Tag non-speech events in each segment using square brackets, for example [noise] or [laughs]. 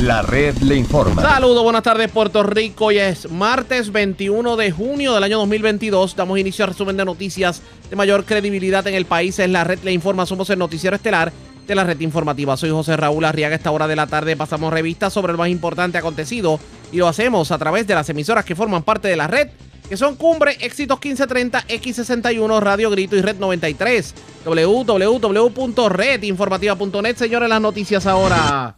La red le informa. Saludos, buenas tardes Puerto Rico. Hoy es martes 21 de junio del año 2022. Damos inicio al resumen de noticias de mayor credibilidad en el país. Es la red le informa. Somos el noticiero estelar de la red informativa. Soy José Raúl Arriaga. esta hora de la tarde pasamos revistas sobre lo más importante acontecido y lo hacemos a través de las emisoras que forman parte de la red que son Cumbre, Éxitos 1530, X61, Radio Grito y Red 93. www.redinformativa.net. Señores, las noticias ahora.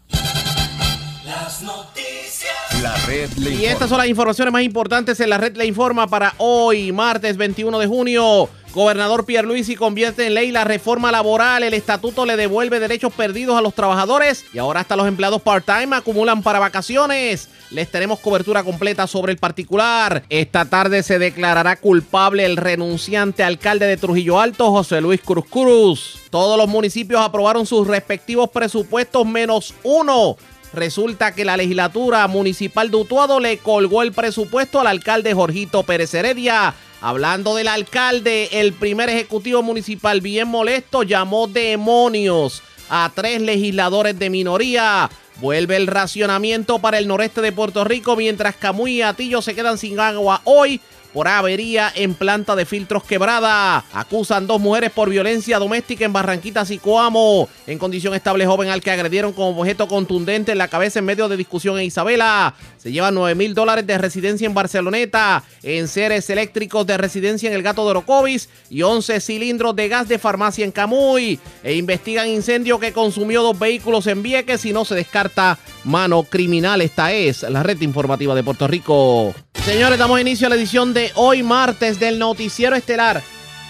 Las noticias. La red le Y estas son las informaciones más importantes en la red Le Informa para hoy, martes 21 de junio. Gobernador Pierluisi convierte en ley la reforma laboral. El estatuto le devuelve derechos perdidos a los trabajadores y ahora hasta los empleados part-time acumulan para vacaciones. Les tenemos cobertura completa sobre el particular. Esta tarde se declarará culpable el renunciante alcalde de Trujillo Alto, José Luis Cruz Cruz. Todos los municipios aprobaron sus respectivos presupuestos menos uno. Resulta que la legislatura municipal de Utuado le colgó el presupuesto al alcalde Jorgito Pérez Heredia. Hablando del alcalde, el primer ejecutivo municipal bien molesto llamó demonios a tres legisladores de minoría. Vuelve el racionamiento para el noreste de Puerto Rico mientras Camuy y Atillo se quedan sin agua hoy por avería en planta de filtros quebrada. Acusan dos mujeres por violencia doméstica en Barranquitas y Coamo. En condición estable joven al que agredieron con objeto contundente en la cabeza en medio de discusión en Isabela. Se llevan 9 mil dólares de residencia en Barceloneta. En seres eléctricos de residencia en el Gato de Orocovis. Y 11 cilindros de gas de farmacia en Camuy. E investigan incendio que consumió dos vehículos en Vieques y no se descarta mano criminal. Esta es la red informativa de Puerto Rico. Señores, damos inicio a la edición de hoy martes del noticiero estelar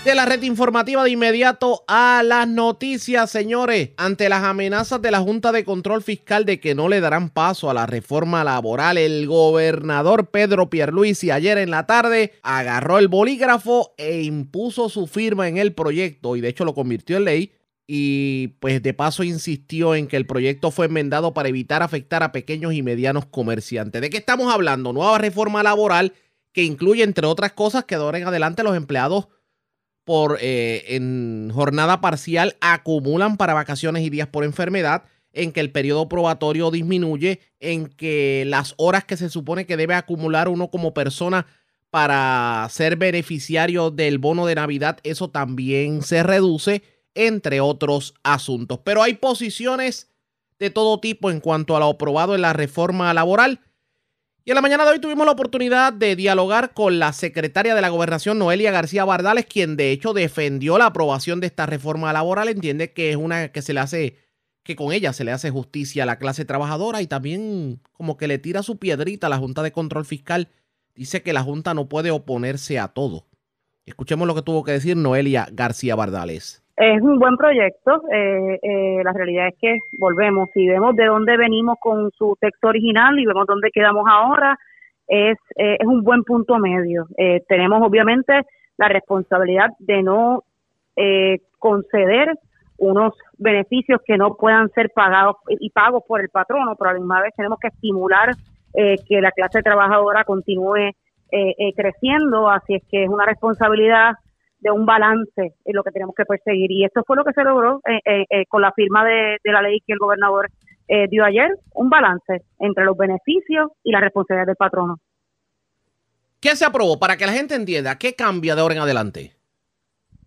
de la red informativa de inmediato a las noticias, señores. Ante las amenazas de la Junta de Control Fiscal de que no le darán paso a la reforma laboral, el gobernador Pedro Pierluisi ayer en la tarde agarró el bolígrafo e impuso su firma en el proyecto y de hecho lo convirtió en ley y pues de paso insistió en que el proyecto fue enmendado para evitar afectar a pequeños y medianos comerciantes. ¿De qué estamos hablando? Nueva reforma laboral que incluye, entre otras cosas, que ahora en adelante los empleados por eh, en jornada parcial acumulan para vacaciones y días por enfermedad, en que el periodo probatorio disminuye, en que las horas que se supone que debe acumular uno como persona para ser beneficiario del bono de Navidad, eso también se reduce, entre otros asuntos. Pero hay posiciones de todo tipo en cuanto a lo aprobado en la reforma laboral. Y en la mañana de hoy tuvimos la oportunidad de dialogar con la secretaria de la Gobernación, Noelia García Bardales, quien de hecho defendió la aprobación de esta reforma laboral. Entiende que es una que se le hace, que con ella se le hace justicia a la clase trabajadora y también como que le tira su piedrita a la Junta de Control Fiscal. Dice que la Junta no puede oponerse a todo. Escuchemos lo que tuvo que decir Noelia García Bardales. Es un buen proyecto. eh, eh, la realidad es que volvemos y vemos de dónde venimos con su texto original y vemos dónde quedamos ahora. Es, eh, es un buen punto medio. Eh, tenemos obviamente la responsabilidad de no eh, conceder unos beneficios que no puedan ser pagados y pagos por el patrono, pero a la misma vez tenemos que estimular eh, que la clase trabajadora continúe creciendo, así es que es una responsabilidad de un balance en lo que tenemos que perseguir. Y esto fue lo que se logró eh, eh, eh, con la firma de, de la ley que el gobernador eh, dio ayer, un balance entre los beneficios y la responsabilidad del patrono. ¿Qué se aprobó? Para que la gente entienda, ¿qué cambia de ahora en adelante?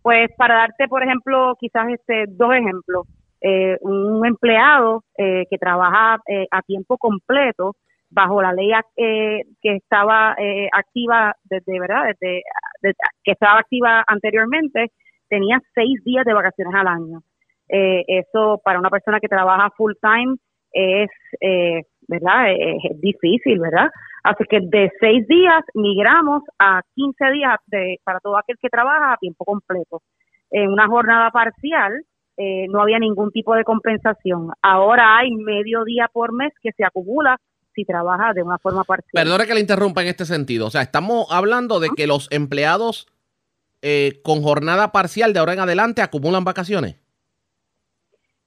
Pues para darte, por ejemplo, quizás este dos ejemplos, eh, un empleado eh, que trabaja eh, a tiempo completo bajo la ley que estaba eh, activa desde verdad desde- que estaba activa anteriormente tenía seis días de vacaciones al año. Eh, eso para una persona que trabaja full time es eh, verdad es, es difícil verdad así que de seis días migramos a 15 días de, para todo aquel que trabaja a tiempo completo. En una jornada parcial eh, no había ningún tipo de compensación. Ahora hay medio día por mes que se acumula si trabaja de una forma parcial. Perdone que le interrumpa en este sentido. O sea, estamos hablando de que los empleados eh, con jornada parcial de ahora en adelante acumulan vacaciones.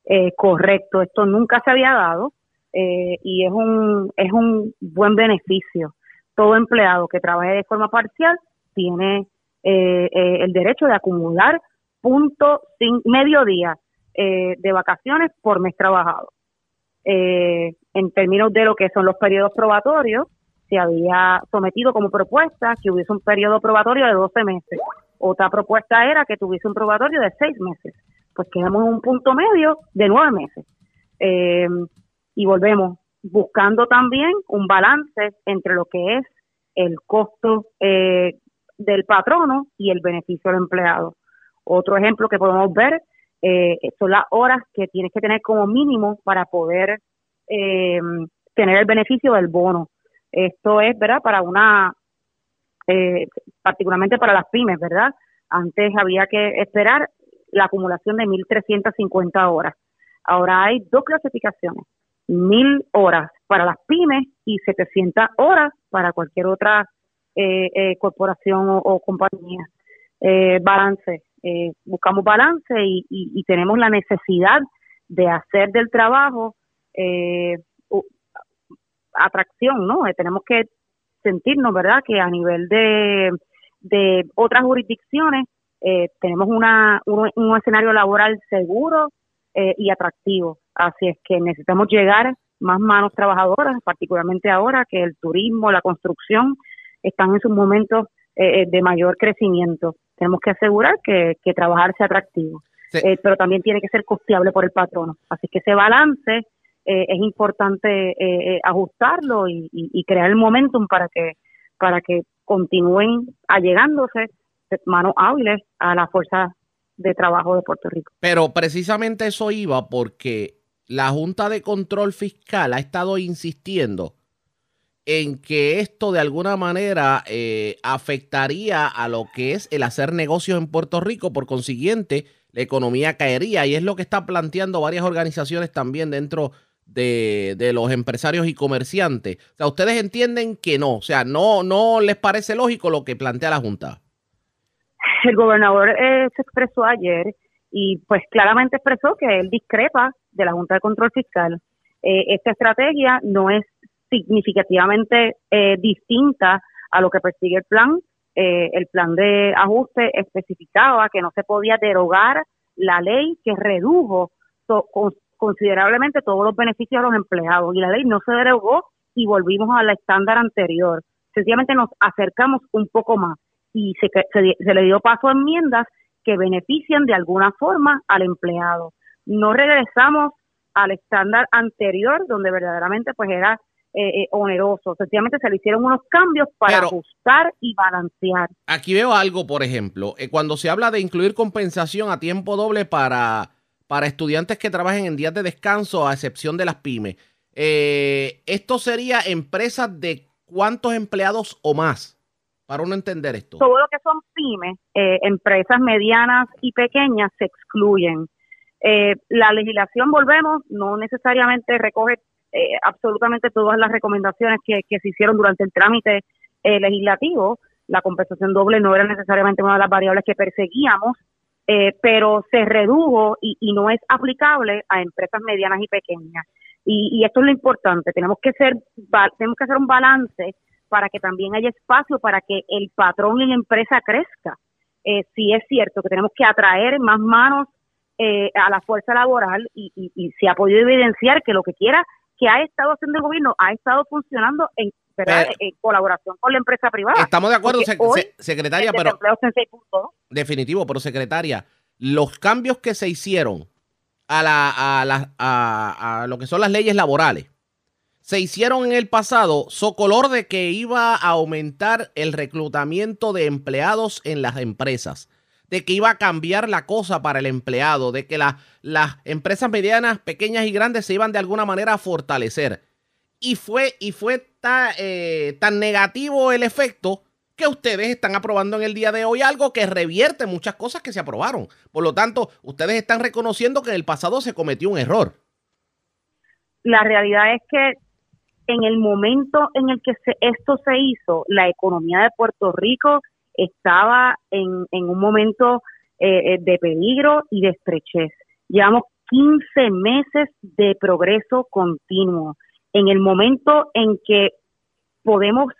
Eh, correcto, esto nunca se había dado eh, y es un, es un buen beneficio. Todo empleado que trabaje de forma parcial tiene el derecho de acumular punto cin- medio día de vacaciones por mes trabajado. Eh, en términos de lo que son los periodos probatorios, se había sometido como propuesta que hubiese un periodo probatorio de 12 meses. Otra propuesta era que tuviese un probatorio de 6 meses. Pues quedamos en un punto medio de 9 meses. Eh, y volvemos buscando también un balance entre lo que es el costo eh, del patrono y el beneficio del empleado. Otro ejemplo que podemos ver eh, son las horas que tienes que tener como mínimo para poder eh, tener el beneficio del bono. Esto es, ¿verdad? Para una, eh, particularmente para las pymes, ¿verdad? Antes había que esperar la acumulación de 1.350 horas. Ahora hay dos clasificaciones, 1.000 horas para las pymes y 700 horas para cualquier otra eh, eh, corporación o, compañía. Eh, buscamos balance y, y, tenemos la necesidad de hacer del trabajo atracción, ¿no? tenemos que sentirnos, ¿verdad?, que a nivel de, de otras jurisdicciones tenemos una, un, escenario laboral seguro y atractivo. Así es que necesitamos llegar más manos trabajadoras, particularmente ahora que el turismo, la construcción están en sus momentos eh, eh, de mayor crecimiento. Tenemos que asegurar que, trabajar sea atractivo, eh, pero también tiene que ser costeable por el patrono. Así que ese balance es importante ajustarlo y, crear el momentum para que para que continúen allegándose manos hábiles a la fuerza de trabajo de Puerto Rico. Pero precisamente eso iba porque la Junta de Control Fiscal ha estado insistiendo en que esto de alguna manera eh, afectaría a lo que es el hacer negocios en Puerto Rico, por consiguiente, la economía caería y es lo que están planteando varias organizaciones también dentro de, de, los empresarios y comerciantes. O sea, ustedes entienden que no, o sea, no, no les parece lógico lo que plantea la Junta. El gobernador eh, se expresó ayer y pues claramente expresó que él discrepa de la Junta de Control Fiscal. Eh, esta estrategia no es significativamente eh, distinta a lo que persigue el plan. Eh, el plan de ajuste especificaba que no se podía derogar la ley que redujo considerablemente todos los beneficios a los empleados y la ley no se derogó y volvimos al estándar anterior. Sencillamente nos acercamos un poco más y se, se le dio paso a enmiendas que benefician de alguna forma al empleado. No regresamos al estándar anterior, donde verdaderamente pues era eh, eh, oneroso. Sencillamente se le hicieron unos cambios para ajustar y balancear. Aquí veo algo, por ejemplo, eh, cuando se habla de incluir compensación a tiempo doble para, para estudiantes que trabajen en días de descanso, a excepción de las pymes. esto sería empresas de cuántos empleados o más para uno entender esto? Todo lo que son pymes, eh, empresas medianas y pequeñas se excluyen. Eh, la legislación, volvemos, no necesariamente recoge eh, absolutamente todas las recomendaciones que, se hicieron durante el trámite legislativo. La compensación doble no era necesariamente una de las variables que perseguíamos, pero se redujo y, no es aplicable a empresas medianas y pequeñas. Y, y esto es lo importante. Tenemos que ser, tenemos que hacer un balance para que también haya espacio para que el patrón y la empresa crezca. Eh, sí es cierto que tenemos que atraer más manos eh, a la fuerza laboral y, se ha podido evidenciar que lo que quiera que ha estado haciendo el gobierno ha estado funcionando en, colaboración con la empresa privada. Estamos de acuerdo, secretaria, pero... Definitivo, pero secretaria, los cambios que se hicieron a, la, a, la, a, a lo que son las leyes laborales, se hicieron en el pasado socolor de que iba a aumentar el reclutamiento de empleados en las empresas, de que iba a cambiar la cosa para el empleado, de que las empresas medianas, pequeñas y grandes se iban de alguna manera a fortalecer. Y fue, y fue eh, tan negativo el efecto que ustedes están aprobando en el día de hoy algo que revierte muchas cosas que se aprobaron. Por lo tanto, ustedes están reconociendo que en el pasado se cometió un error. La realidad es que en el momento en el que esto se hizo, la economía de Puerto Rico estaba en, un momento eh, eh, de peligro y de estrechez. Llevamos 15 meses de progreso continuo. En el momento en que podemos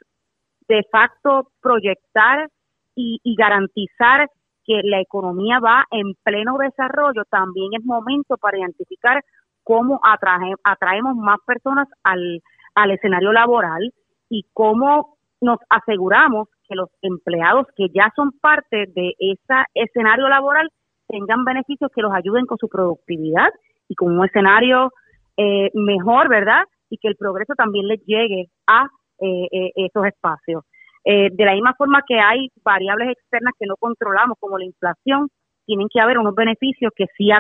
de facto proyectar y, garantizar que la economía va en pleno desarrollo, también es momento para identificar cómo atrae, atraemos más personas al, al escenario laboral y cómo nos aseguramos que los empleados que ya son parte de ese escenario laboral tengan beneficios que los ayuden con su productividad y con un escenario eh, mejor, ¿verdad? Y que el progreso también les llegue a eh, eh, esos espacios. de la misma forma que hay variables externas que no controlamos, como la inflación, tienen que haber unos beneficios que sí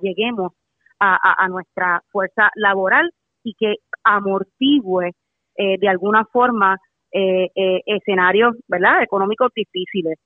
lleguemos a, a, nuestra fuerza laboral y que amortigüe de alguna forma escenarios, ¿verdad?, económicos difíciles.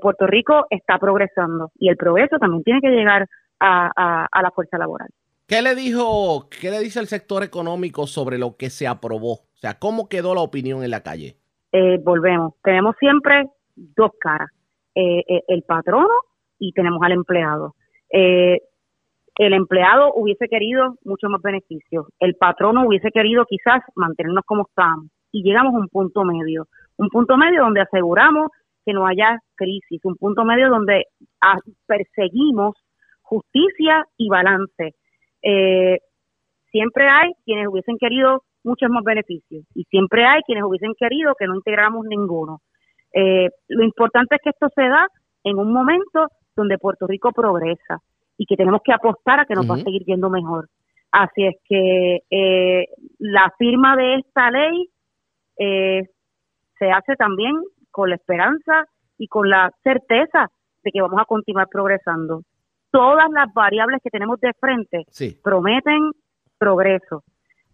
Puerto Rico está progresando y el progreso también tiene que llegar a, a la fuerza laboral. ¿Qué le dijo, qué le dice el sector económico sobre lo que se aprobó? O sea, ¿cómo quedó la opinión en la calle? Eh, volvemos. Tenemos siempre dos caras. Eh, eh, el patrono y tenemos al empleado. el empleado hubiese querido mucho más beneficios. El patrono hubiese querido quizás mantenernos como estamos. Y llegamos a un punto medio. Un punto medio donde aseguramos que no haya crisis. Un punto medio donde ah, perseguimos justicia y balance eh, siempre hay quienes hubiesen querido muchos más beneficios y siempre hay quienes hubiesen querido que no integramos ninguno. Eh, lo importante es que esto se da en un momento donde Puerto Rico progresa y que tenemos que apostar a que nos va a seguir yendo mejor. Así es que eh, la firma de esta ley eh, se hace también con la esperanza y con la certeza de que vamos a continuar progresando todas las variables que tenemos de frente prometen progreso.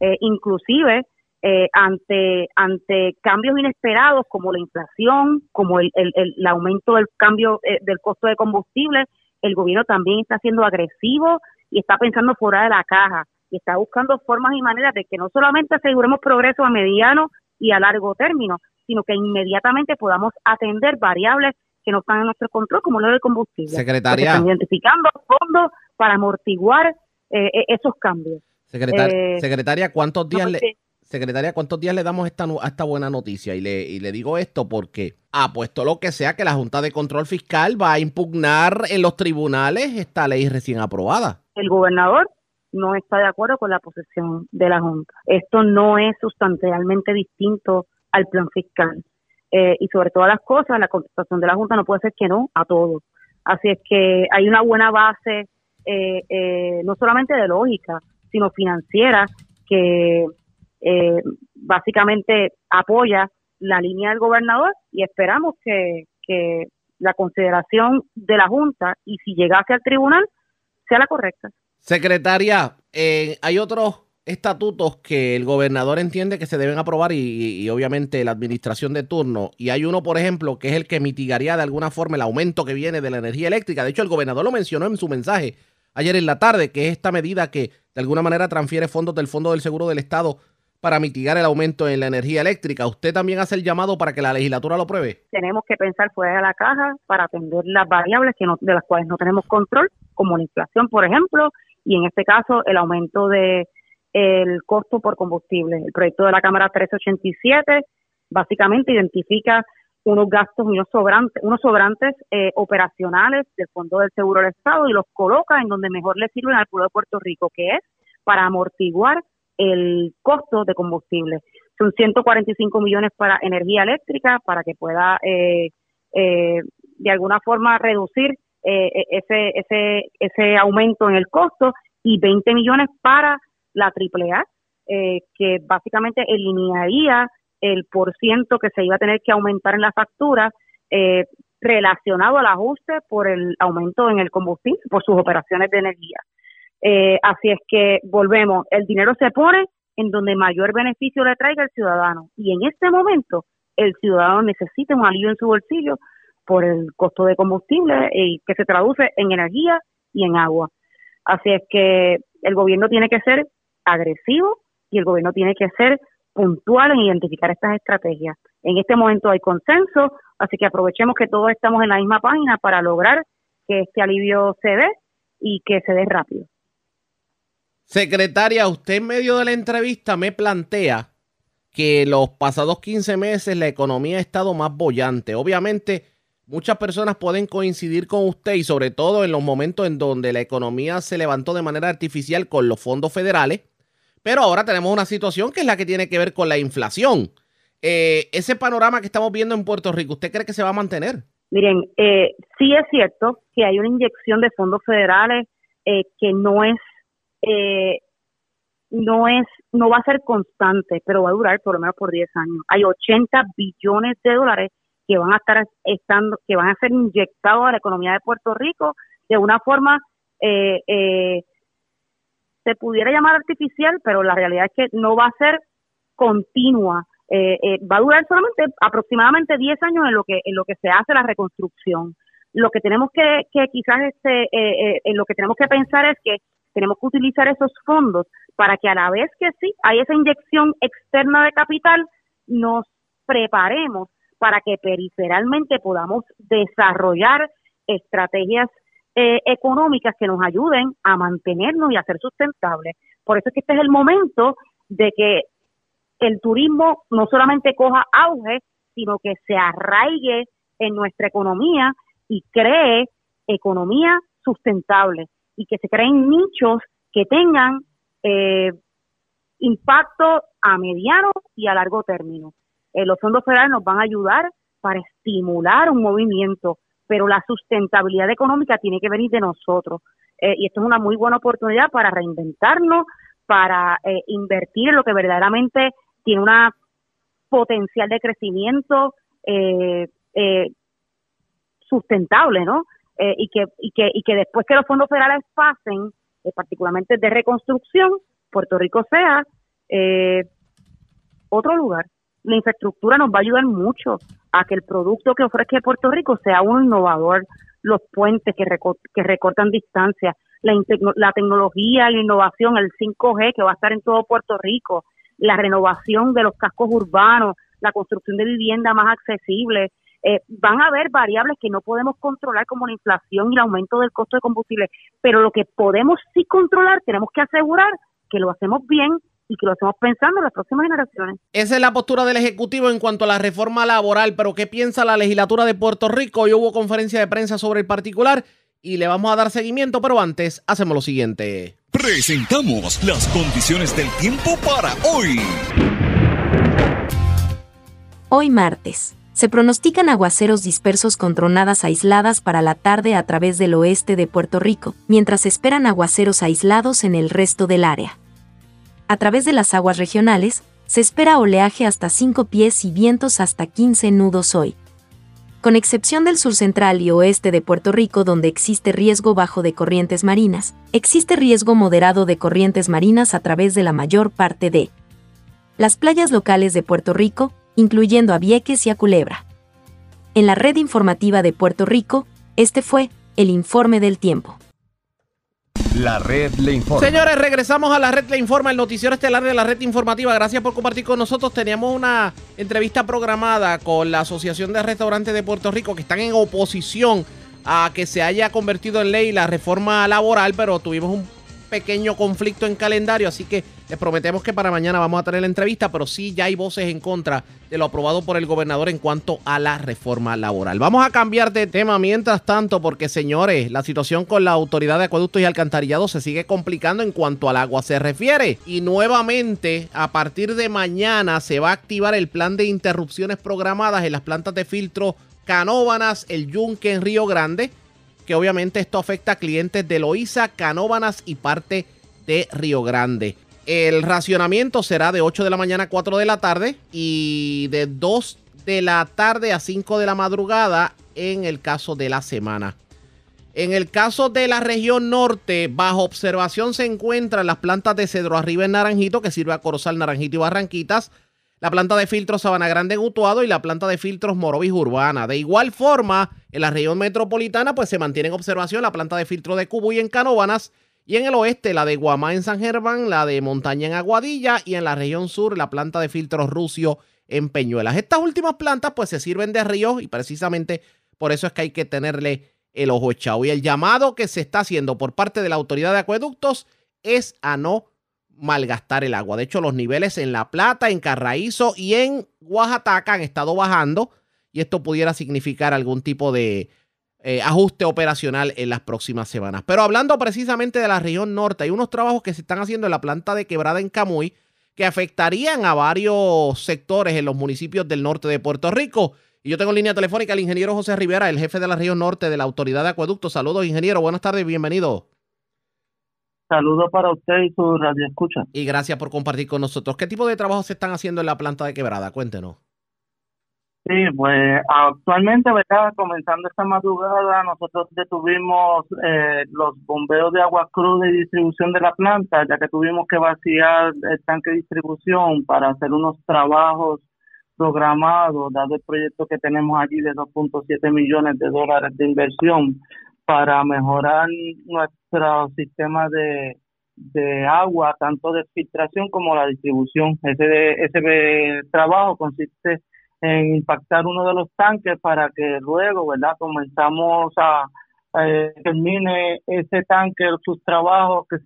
Eh, inclusive eh, ante ante cambios inesperados como la inflación, como el, el, aumento del cambio eh, del costo de combustible, el gobierno también está siendo agresivo y está pensando fuera de la caja y está buscando formas y maneras de que no solamente aseguremos progreso a mediano y a largo término, sino que inmediatamente podamos atender variables que no están en nuestro control, como lo del combustible. Secretaria. Están identificando fondos para amortiguar eh, e-, esos cambios. Eh, secretaria, ¿cuántos días le... Secretaria, ¿cuántos días le damos esta, a esta buena noticia? Y le, y le digo esto porque apuesto lo que sea que la Junta de Control Fiscal va a impugnar en los tribunales esta ley recién aprobada. El gobernador no está de acuerdo con la posición de la Junta. Esto no es sustancialmente distinto al plan fiscal. Eh, y sobre todas las cosas, la contestación de la Junta no puede ser que no a todo. Así es que hay una buena base, eh, eh, no solamente de lógica, sino financiera, que básicamente apoya la línea del gobernador y esperamos que, que la consideración de la Junta y si llegase al tribunal sea la correcta. Secretaria, hay otros estatutos que el gobernador entiende que se deben aprobar y, obviamente la administración de turno. Y hay uno, por ejemplo, que es el que mitigaría de alguna forma el aumento que viene de la energía eléctrica. De hecho, el gobernador lo mencionó en su mensaje ayer en la tarde, que es esta medida que de alguna manera transfiere fondos del Fondo del Seguro del Estado para mitigar el aumento en la energía eléctrica. ¿Usted también hace el llamado para que la legislatura lo pruebe? Tenemos que pensar fuera de la caja para atender las variables que de las cuales no tenemos control, como la inflación, por ejemplo, y en este caso el aumento de el costo por combustible. El proyecto de la Cámara 1387 básicamente identifica unos gastos y unos sobrantes, unos sobrantes eh, operacionales del Fondo del Seguro del Estado y los coloca en donde mejor le sirven al pueblo de Puerto Rico, que es para amortiguar el costo de combustible. Son 145 millones para energía eléctrica, para que pueda eh, eh, de alguna forma reducir ese, ese, ese aumento en el costo y 20 millones para la AAA, eh, que básicamente eliminaría el por ciento que se iba a tener que aumentar en la factura eh, relacionado al ajuste por el aumento en el combustible, por sus operaciones de energía. Eh, así es que volvemos, el dinero se pone en donde mayor beneficio le traiga el ciudadano. Y en este momento, el ciudadano necesita un alivio en su bolsillo por el costo de combustible y que se traduce en energía y en agua. Así es que el gobierno tiene que ser agresivo y el gobierno tiene que ser puntual en identificar estas estrategias. En este momento hay consenso, así que aprovechemos que todos estamos en la misma página para lograr que este alivio se dé y que se dé rápido. Secretaria, usted en medio de la entrevista me plantea que los pasados 15 meses la economía ha estado más bollante. Obviamente muchas personas pueden coincidir con usted y sobre todo en los momentos en donde la economía se levantó de manera artificial con los fondos federales, pero ahora tenemos una situación que es la que tiene que ver con la inflación. Eh, ese panorama que estamos viendo en Puerto Rico, ¿usted cree que se va a mantener? Miren, eh, sí es cierto que hay una inyección de fondos federales eh, que no es, eh, no es, no va a ser constante, pero va a durar por lo menos por 10 años. Hay 80 billones de dólares que van a estar estando, que van a ser inyectados a la economía de Puerto Rico de una forma eh, eh, se pudiera llamar artificial, pero la realidad es que no va a ser continua. Eh, eh, va a durar solamente aproximadamente 10 años en lo que en lo que se hace la reconstrucción. Lo que tenemos que, que quizás este, eh, en lo que tenemos que pensar es que tenemos que utilizar esos fondos para que a la vez que sí hay esa inyección externa de capital, nos preparemos para que periferalmente podamos desarrollar estrategias eh, económicas que nos ayuden a mantenernos y a ser sustentables. Por eso es que este es el momento de que el turismo no solamente coja auge, sino que se arraigue en nuestra economía y cree economía sustentable y que se creen nichos que tengan eh, impacto a mediano y a largo término. Eh, los fondos federales nos van a ayudar para estimular un movimiento, pero la sustentabilidad económica tiene que venir de nosotros. Eh, y esto es una muy buena oportunidad para reinventarnos, para eh, invertir en lo que verdaderamente tiene una potencial de crecimiento eh, eh, sustentable, ¿no? Eh, y que y que y que después que los fondos federales pasen, particularmente de reconstrucción, Puerto Rico sea otro lugar. La infraestructura nos va a ayudar mucho a que el producto que ofrezca Puerto Rico sea uno innovador, los puentes que, reco- que recortan distancias, la, la tecnología, la innovación, el 5G que va a estar en todo Puerto Rico, la renovación de los cascos urbanos, la construcción de vivienda más accesible. Eh, van a haber variables que no podemos controlar como la inflación y el aumento del costo de combustible, pero lo que podemos sí controlar, tenemos que asegurar que lo hacemos bien y que lo hacemos pensando en las próximas generaciones. Esa es la postura del Ejecutivo en cuanto a la reforma laboral, pero ¿qué piensa la legislatura de Puerto Rico? Hoy hubo conferencia de prensa sobre el particular y le vamos a dar seguimiento, pero antes hacemos lo siguiente. Presentamos las condiciones del tiempo para hoy. Hoy martes. Se pronostican aguaceros dispersos con tronadas aisladas para la tarde a través del oeste de Puerto Rico, mientras se esperan aguaceros aislados en el resto del área. A través de las aguas regionales, se espera oleaje hasta 5 pies y vientos hasta 15 nudos hoy. Con excepción del sur central y oeste de Puerto Rico donde existe riesgo bajo de corrientes marinas, existe riesgo moderado de corrientes marinas a través de la mayor parte de las playas locales de Puerto Rico, incluyendo a Vieques y a Culebra. En la red informativa de Puerto Rico, este fue el informe del tiempo. La red le informa. Señores, regresamos a la red Le Informa, el noticiero estelar de la red informativa. Gracias por compartir con nosotros. Teníamos una entrevista programada con la Asociación de Restaurantes de Puerto Rico que están en oposición a que se haya convertido en ley la reforma laboral, pero tuvimos un pequeño conflicto en calendario, así que les prometemos que para mañana vamos a tener la entrevista, pero sí ya hay voces en contra de lo aprobado por el gobernador en cuanto a la reforma laboral. Vamos a cambiar de tema mientras tanto, porque señores, la situación con la autoridad de acueductos y alcantarillado se sigue complicando en cuanto al agua se refiere. Y nuevamente, a partir de mañana se va a activar el plan de interrupciones programadas en las plantas de filtro Canóbanas, el Yunque en Río Grande que obviamente esto afecta a clientes de Loíza, Canóbanas y parte de Río Grande. El racionamiento será de 8 de la mañana a 4 de la tarde y de 2 de la tarde a 5 de la madrugada en el caso de la semana. En el caso de la región norte, bajo observación se encuentran las plantas de Cedro Arriba en Naranjito, que sirve a Corozal, Naranjito y Barranquitas, la planta de filtros Sabana Grande en Utuado y la planta de filtros Morovis Urbana. De igual forma, en la región metropolitana, pues se mantiene en observación la planta de filtro de Cubuy en Canóbanas y en el oeste la de Guamá en San Germán, la de Montaña en Aguadilla y en la región sur la planta de filtros Rucio en Peñuelas. Estas últimas plantas pues se sirven de río y precisamente por eso es que hay que tenerle el ojo echado. Y el llamado que se está haciendo por parte de la autoridad de acueductos es a no malgastar el agua. De hecho, los niveles en La Plata, en Carraízo y en Oaxaca han estado bajando y esto pudiera significar algún tipo de eh, ajuste operacional en las próximas semanas. Pero hablando precisamente de la región norte, hay unos trabajos que se están haciendo en la planta de quebrada en Camuy que afectarían a varios sectores en los municipios del norte de Puerto Rico. Y yo tengo en línea telefónica al ingeniero José Rivera, el jefe de la región norte de la Autoridad de Acueductos. Saludos, ingeniero. Buenas tardes, bienvenido. Saludos para usted y su radio escucha. Y gracias por compartir con nosotros. ¿Qué tipo de trabajos se están haciendo en la planta de quebrada? Cuéntenos. Sí, pues actualmente, ¿verdad? Comenzando esta madrugada, nosotros detuvimos eh, los bombeos de agua cruda y distribución de la planta, ya que tuvimos que vaciar el tanque de distribución para hacer unos trabajos programados, dado el proyecto que tenemos allí de 2.7 millones de dólares de inversión para mejorar nuestro sistema de, de agua, tanto de filtración como la distribución. Ese, ese trabajo consiste en impactar uno de los tanques para que luego, ¿verdad? Comenzamos a, termine ese tanque sus trabajos que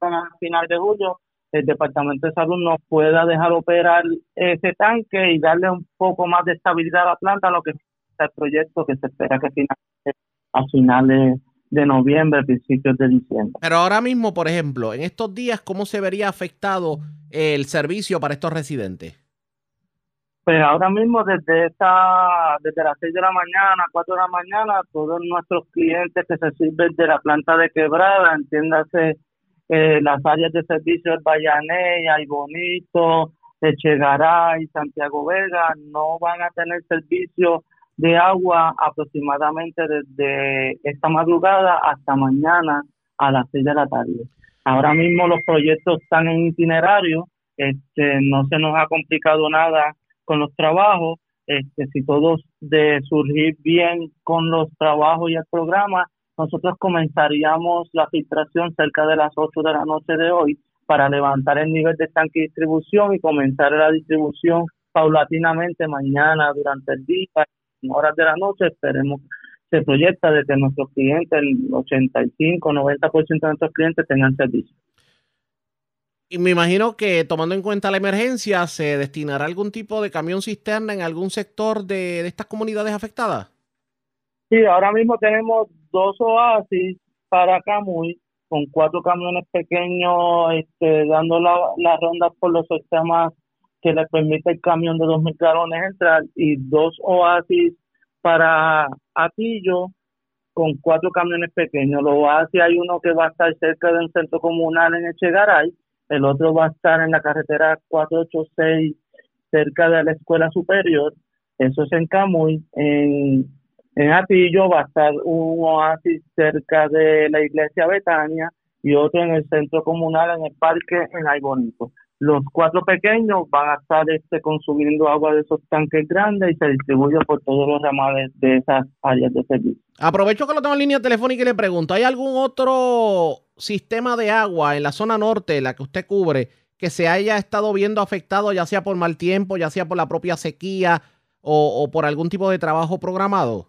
van a final de julio, el Departamento de Salud nos pueda dejar operar ese tanque y darle un poco más de estabilidad a la planta, lo que es el proyecto que se espera que finalice a finales de noviembre, principios de diciembre. Pero ahora mismo, por ejemplo, en estos días, ¿cómo se vería afectado el servicio para estos residentes? Pues ahora mismo desde esta, desde las 6 de la mañana, 4 de la mañana, todos nuestros clientes que se sirven de la planta de quebrada, entiéndase eh, las áreas de servicio de Bayané, Ay Bonito, Echegaray, Santiago Vega, no van a tener servicio de agua aproximadamente desde esta madrugada hasta mañana a las 6 de la tarde. Ahora mismo los proyectos están en itinerario, este, no se nos ha complicado nada con los trabajos, este, si todos de surgir bien con los trabajos y el programa, nosotros comenzaríamos la filtración cerca de las 8 de la noche de hoy para levantar el nivel de tanque de distribución y comenzar la distribución paulatinamente mañana durante el día, en horas de la noche, esperemos se proyecta de que nuestros clientes, el 85, 90% de nuestros clientes tengan servicio. Y me imagino que tomando en cuenta la emergencia, ¿se destinará algún tipo de camión cisterna en algún sector de, estas comunidades afectadas? Sí, ahora mismo tenemos dos oasis para Camuy, con cuatro camiones pequeños este, dando la, la ronda por los sistemas que le permite el camión de 2.000 galones entrar y dos oasis para Atillo con cuatro camiones pequeños. Los oasis hay uno que va a estar cerca de un centro comunal en Echegaray el otro va a estar en la carretera 486 cerca de la escuela superior, eso es en Camuy, en, en Atillo va a estar un oasis cerca de la iglesia Betania y otro en el centro comunal en el parque en Ay Bonito. Los cuatro pequeños van a estar este, consumiendo agua de esos tanques grandes y se distribuye por todos los ramales de esas áreas de servicio. Aprovecho que lo tengo en línea telefónica y le pregunto, ¿hay algún otro sistema de agua en la zona norte, la que usted cubre, que se haya estado viendo afectado ya sea por mal tiempo, ya sea por la propia sequía o, por algún tipo de trabajo programado?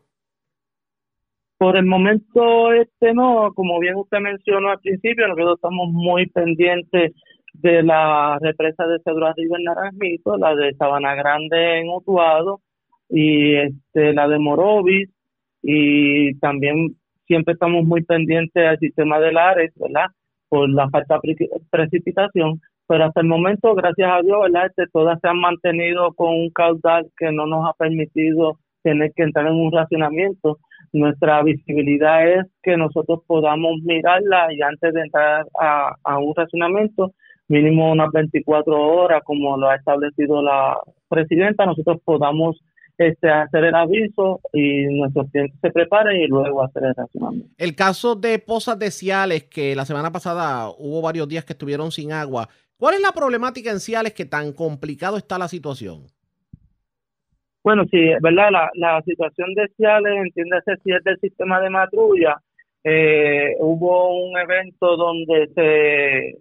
Por el momento, este no, como bien usted mencionó al principio, nosotros estamos muy pendientes de la represa de Cedro Arriba en Naranjito, la de Sabana Grande en Utuado y este la de Morovis y también siempre estamos muy pendientes al sistema de Lares, ¿verdad? Por la falta de precipitación, pero hasta el momento, gracias a Dios, ¿verdad? Este, todas se han mantenido con un caudal que no nos ha permitido tener que entrar en un racionamiento. Nuestra visibilidad es que nosotros podamos mirarla y antes de entrar a, a un racionamiento, mínimo unas 24 horas, como lo ha establecido la presidenta, nosotros podamos este, hacer el aviso y nuestros clientes se preparen y luego hacer el racionamiento. El caso de pozas de Ciales, que la semana pasada hubo varios días que estuvieron sin agua, ¿cuál es la problemática en Ciales que tan complicado está la situación? Bueno, sí, verdad, la, la situación de Ciales, entiéndase si es del sistema de matrulla, eh, hubo un evento donde se,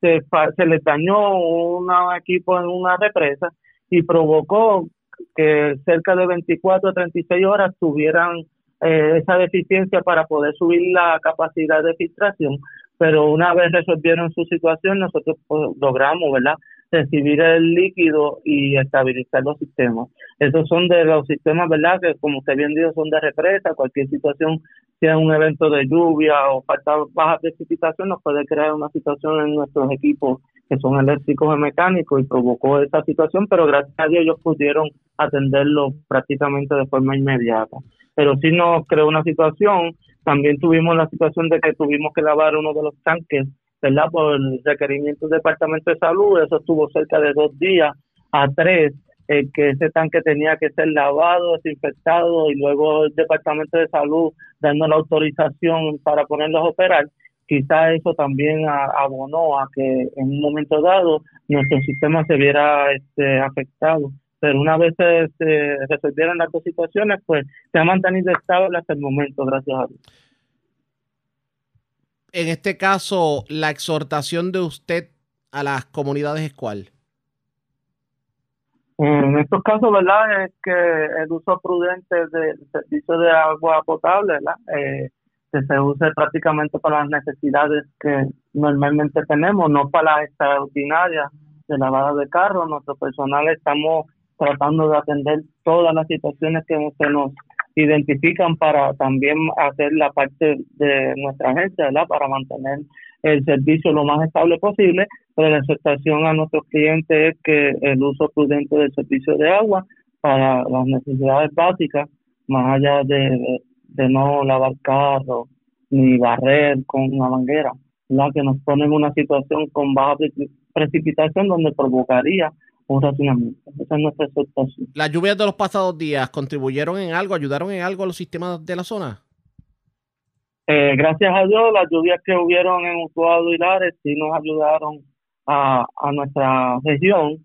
se, se les dañó un equipo en una represa y provocó que cerca de 24 a 36 horas tuvieran eh, esa deficiencia para poder subir la capacidad de filtración, pero una vez resolvieron su situación, nosotros pues, logramos, ¿verdad?, recibir el líquido y estabilizar los sistemas. Esos son de los sistemas, ¿verdad? Que como usted bien dijo, son de represa. Cualquier situación, sea un evento de lluvia o falta baja precipitación, nos puede crear una situación en nuestros equipos que son eléctricos y mecánicos y provocó esa situación, pero gracias a Dios ellos pudieron atenderlo prácticamente de forma inmediata. Pero sí nos creó una situación, también tuvimos la situación de que tuvimos que lavar uno de los tanques ¿verdad? Por el requerimiento del Departamento de Salud, eso estuvo cerca de dos días a tres, eh, que ese tanque tenía que ser lavado, desinfectado y luego el Departamento de Salud dando la autorización para ponerlos a operar. Quizá eso también abonó a que en un momento dado nuestro sistema se viera este, afectado. Pero una vez se, resolvieron las dos situaciones, pues se ha mantenido estable hasta el momento, gracias a Dios en este caso, la exhortación de usted a las comunidades es cuál? En estos casos, ¿verdad? Es que el uso prudente del servicio de agua potable, ¿verdad? Eh, que se use prácticamente para las necesidades que normalmente tenemos, no para las extraordinarias de lavada de carro. Nuestro personal estamos tratando de atender todas las situaciones que se nos identifican para también hacer la parte de nuestra agencia, ¿verdad? Para mantener el servicio lo más estable posible, pero la aceptación a nuestros clientes es que el uso prudente del servicio de agua para las necesidades básicas, más allá de, de no lavar carros ni barrer con una manguera, la que nos pone en una situación con baja precipitación donde provocaría un racionamiento. Esa es nuestra exhortación. ¿Las lluvias de los pasados días contribuyeron en algo, ayudaron en algo a los sistemas de la zona? Eh, gracias a Dios, las lluvias que hubieron en Utuado y Lares sí nos ayudaron a, a nuestra región,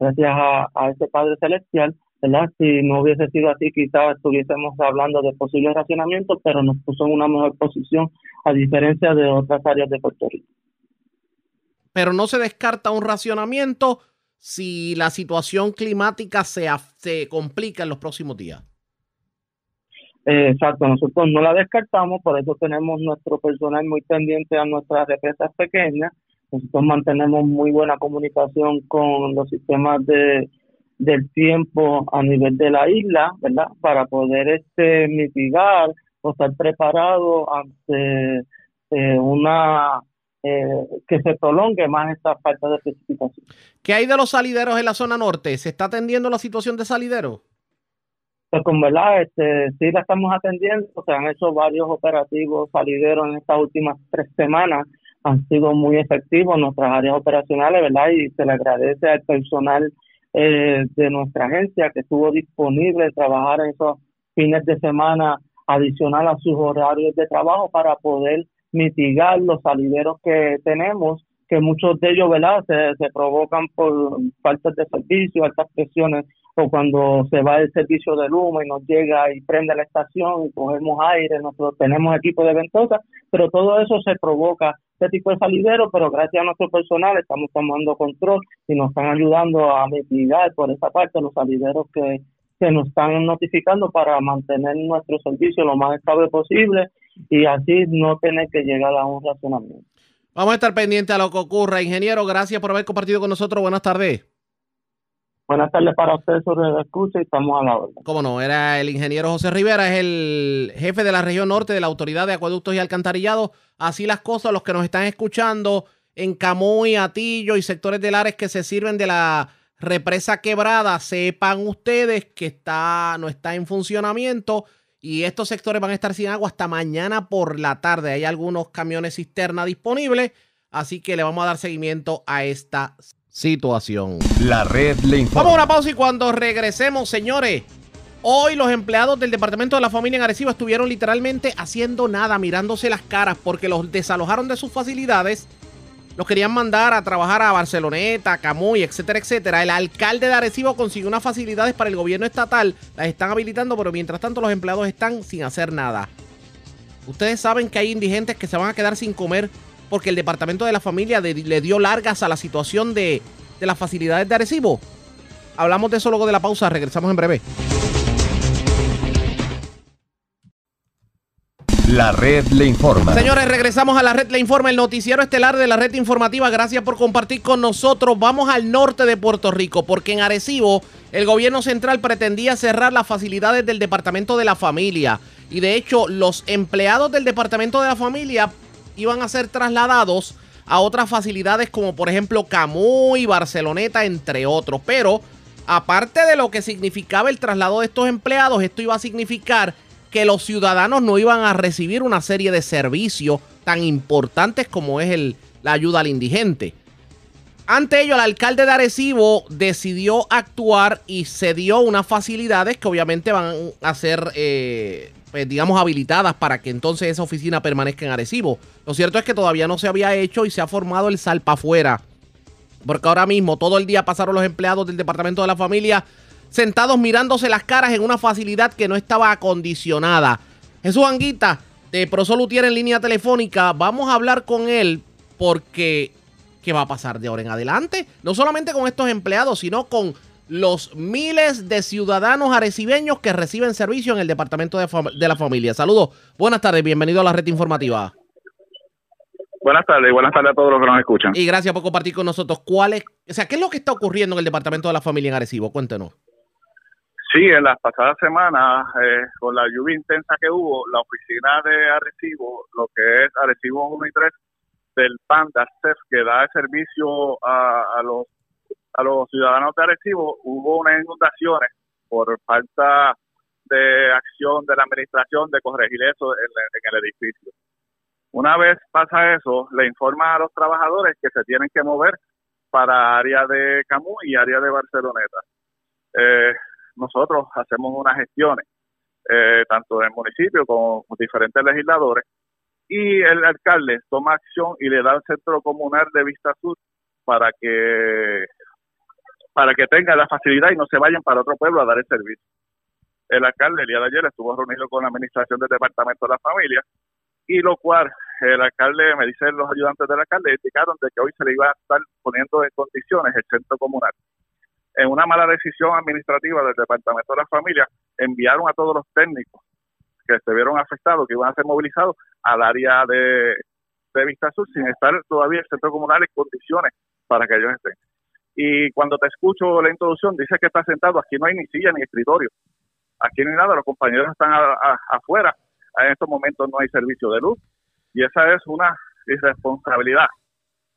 gracias a, a ese Padre Celestial, ¿verdad? Si no hubiese sido así, quizás estuviésemos hablando de posibles racionamientos, pero nos puso en una mejor posición, a diferencia de otras áreas de Puerto Rico. Pero no se descarta un racionamiento si la situación climática se, se complica en los próximos días. Eh, exacto, nosotros no la descartamos, por eso tenemos nuestro personal muy pendiente a nuestras represas pequeñas. Nosotros mantenemos muy buena comunicación con los sistemas de del tiempo a nivel de la isla, ¿verdad? Para poder este mitigar o estar preparado ante eh, una eh, que se prolongue más esta falta de precipitación. ¿Qué hay de los salideros en la zona norte? ¿Se está atendiendo la situación de salideros? Pues con verdad, este, sí la estamos atendiendo, se han hecho varios operativos salideros en estas últimas tres semanas, han sido muy efectivos nuestras áreas operacionales, ¿verdad? Y se le agradece al personal eh, de nuestra agencia que estuvo disponible trabajar en esos fines de semana adicional a sus horarios de trabajo para poder mitigar los salideros que tenemos, que muchos de ellos, ¿verdad?, se, se provocan por faltas de servicio, altas presiones, o cuando se va el servicio de luma y nos llega y prende la estación y cogemos aire, nosotros tenemos equipo de ventosa, pero todo eso se provoca este tipo de salidero, pero gracias a nuestro personal estamos tomando control y nos están ayudando a mitigar por esa parte los salideros que, que nos están notificando para mantener nuestro servicio lo más estable posible y así no tener que llegar a un razonamiento. Vamos a estar pendientes a lo que ocurra. Ingeniero, gracias por haber compartido con nosotros. Buenas tardes. Buenas tardes para ustedes sobre la escucha y estamos a la orden. Cómo no, era el ingeniero José Rivera, es el jefe de la región norte de la Autoridad de Acueductos y Alcantarillados. Así las cosas, los que nos están escuchando en Camuy, Atillo y sectores de Lares que se sirven de la represa quebrada, sepan ustedes que está, no está en funcionamiento y estos sectores van a estar sin agua hasta mañana por la tarde. Hay algunos camiones cisterna disponibles, así que le vamos a dar seguimiento a esta situación. La red le informa. Vamos a una pausa y cuando regresemos, señores, hoy los empleados del Departamento de la Familia en Arecibo estuvieron literalmente haciendo nada, mirándose las caras porque los desalojaron de sus facilidades los querían mandar a trabajar a Barceloneta, Camuy, etcétera, etcétera. El alcalde de Arecibo consiguió unas facilidades para el gobierno estatal, las están habilitando, pero mientras tanto los empleados están sin hacer nada. Ustedes saben que hay indigentes que se van a quedar sin comer porque el departamento de la familia le dio largas a la situación de, de las facilidades de Arecibo. Hablamos de eso luego de la pausa, regresamos en breve. La red le informa. Señores, regresamos a la red Le Informa, el noticiero estelar de la red informativa. Gracias por compartir con nosotros. Vamos al norte de Puerto Rico, porque en Arecibo el gobierno central pretendía cerrar las facilidades del Departamento de la Familia. Y de hecho, los empleados del Departamento de la Familia iban a ser trasladados a otras facilidades como por ejemplo Camuy, Barceloneta, entre otros. Pero aparte de lo que significaba el traslado de estos empleados, esto iba a significar que los ciudadanos no iban a recibir una serie de servicios tan importantes como es el, la ayuda al indigente. Ante ello, el alcalde de Arecibo decidió actuar y cedió unas facilidades que obviamente van a ser, eh, pues, digamos, habilitadas para que entonces esa oficina permanezca en Arecibo. Lo cierto es que todavía no se había hecho y se ha formado el salpa afuera. Porque ahora mismo, todo el día pasaron los empleados del Departamento de la Familia sentados mirándose las caras en una facilidad que no estaba acondicionada. Jesús Anguita, de ProSolu tiene en línea telefónica. Vamos a hablar con él porque ¿qué va a pasar de ahora en adelante? No solamente con estos empleados, sino con los miles de ciudadanos arecibeños que reciben servicio en el Departamento de, Fam- de la Familia. Saludos, buenas tardes, bienvenido a la red informativa. Buenas tardes, buenas tardes a todos los que nos escuchan. Y gracias por compartir con nosotros cuál es, o sea, qué es lo que está ocurriendo en el Departamento de la Familia en Arecibo. Cuéntenos. Sí, en las pasadas semanas, eh, con la lluvia intensa que hubo, la oficina de Arecibo, lo que es Arecibo 1 y 3 del PAN de ARCEF, que da servicio a, a los a los ciudadanos de Arecibo, hubo unas inundaciones por falta de acción de la administración de corregir eso en, el edificio. Una vez pasa eso, le informa a los trabajadores que se tienen que mover para área de Camus y área de Barceloneta. Eh, nosotros hacemos unas gestiones, eh, tanto en el municipio como diferentes legisladores, y el alcalde toma acción y le da al centro comunal de Vista Sur para que para que tenga la facilidad y no se vayan para otro pueblo a dar el servicio. El alcalde el día de ayer estuvo reunido con la administración del Departamento de la Familia y lo cual el alcalde, me dicen los ayudantes del alcalde, indicaron de que hoy se le iba a estar poniendo en condiciones el centro comunal. En una mala decisión administrativa del Departamento de la Familia, enviaron a todos los técnicos que se vieron afectados, que iban a ser movilizados al área de, de Vista Sur, sin estar todavía el centro comunal en condiciones para que ellos estén. Y cuando te escucho la introducción, dice que está sentado, aquí no hay ni silla ni escritorio, aquí no hay nada, los compañeros están a- a- afuera, en estos momentos no hay servicio de luz, y esa es una irresponsabilidad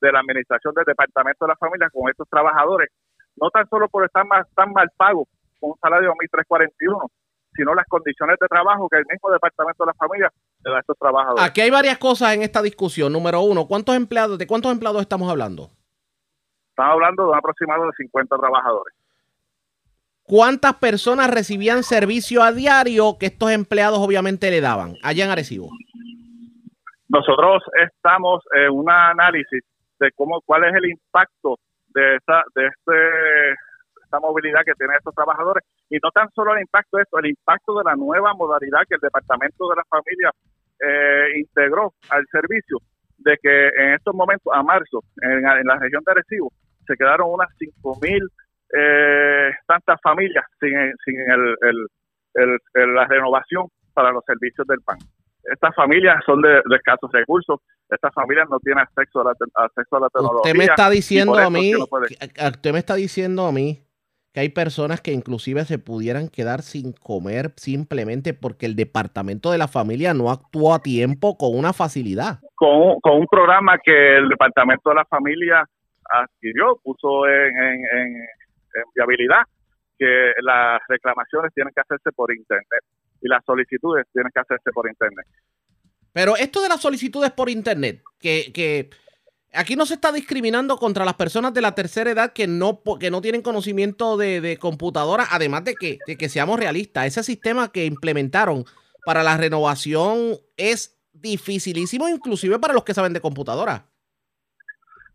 de la administración del Departamento de la Familia con estos trabajadores, no tan solo por estar más, tan mal pagos, con un salario de 1.341, sino las condiciones de trabajo que el mismo Departamento de la Familia le da a estos trabajadores. Aquí hay varias cosas en esta discusión. Número uno, ¿cuántos empleados, de cuántos empleados estamos hablando? Estamos hablando de un aproximado de 50 trabajadores. ¿Cuántas personas recibían servicio a diario que estos empleados obviamente le daban allá en Arecibo? Nosotros estamos en un análisis de cómo, cuál es el impacto de esta, de este, esta movilidad que tienen estos trabajadores y no tan solo el impacto de esto, el impacto de la nueva modalidad que el Departamento de la Familia eh, integró al servicio, de que en estos momentos, a marzo, en, en la región de Arecibo, se quedaron unas 5.000 eh, tantas familias sin, sin el, el- el- el- la renovación para los servicios del PAN. Estas familias son de, de escasos recursos, estas familias no tienen acceso a la, acceso a la tecnología. Usted me está diciendo a mí, no usted me está diciendo a mí que hay personas que inclusive se pudieran quedar sin comer simplemente porque el departamento de la familia no actuó a tiempo con una facilidad. con, un- con un programa que el Departamento de la Familia adquirió, puso en, en, en- en viabilidad, que las reclamaciones tienen que hacerse por Internet y las solicitudes tienen que hacerse por Internet. Pero esto de las solicitudes por internet, que, que aquí no se está discriminando contra las personas de la tercera edad que no, que no tienen conocimiento de, de computadora, además de que, de que seamos realistas, ese sistema que implementaron para la renovación es dificilísimo, inclusive para los que saben de computadora.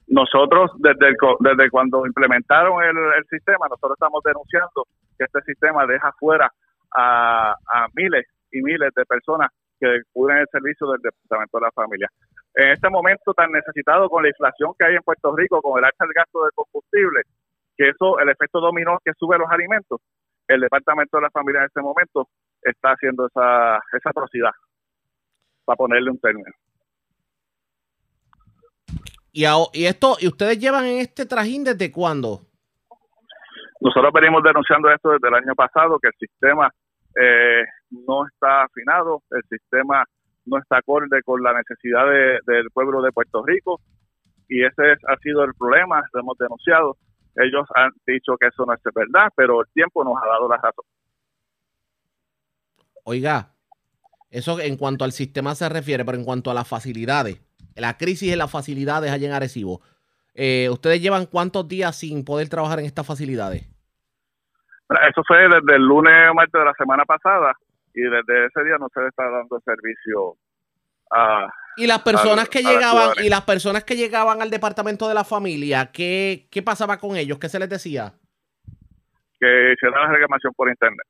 Nosotros, desde, el desde cuando implementaron el, el sistema, nosotros estamos denunciando que este sistema deja fuera a, a miles y miles de personas que cubren el servicio del Departamento de la Familia. En este momento tan necesitado con la inflación que hay en Puerto Rico, con el alza del gasto de combustible, que eso, el efecto dominó que sube los alimentos, el Departamento de la Familia en este momento está haciendo esa, esa atrocidad. para ponerle un término. Y, a- y esto, ¿y ustedes llevan en este trajín desde cuándo? Nosotros venimos denunciando esto desde el año pasado, que el sistema eh, no está afinado, el sistema no está acorde con la necesidad de- del pueblo de Puerto Rico y ese es- ha sido el problema, lo hemos denunciado. Ellos han dicho que eso no es verdad, pero el tiempo nos ha dado la razón. Oiga, eso en cuanto al sistema se refiere, pero en cuanto a las facilidades, la crisis en las facilidades allá en Arecibo, eh, ¿ustedes llevan cuántos días sin poder trabajar en estas facilidades? Eso fue desde el lunes o martes de la semana pasada y desde ese día no se le está dando servicio a, Y las personas que llegaban, y las personas que llegaban al departamento de la familia, ¿qué, qué pasaba con ellos? ¿Qué se les decía? que hicieran la reclamación por internet.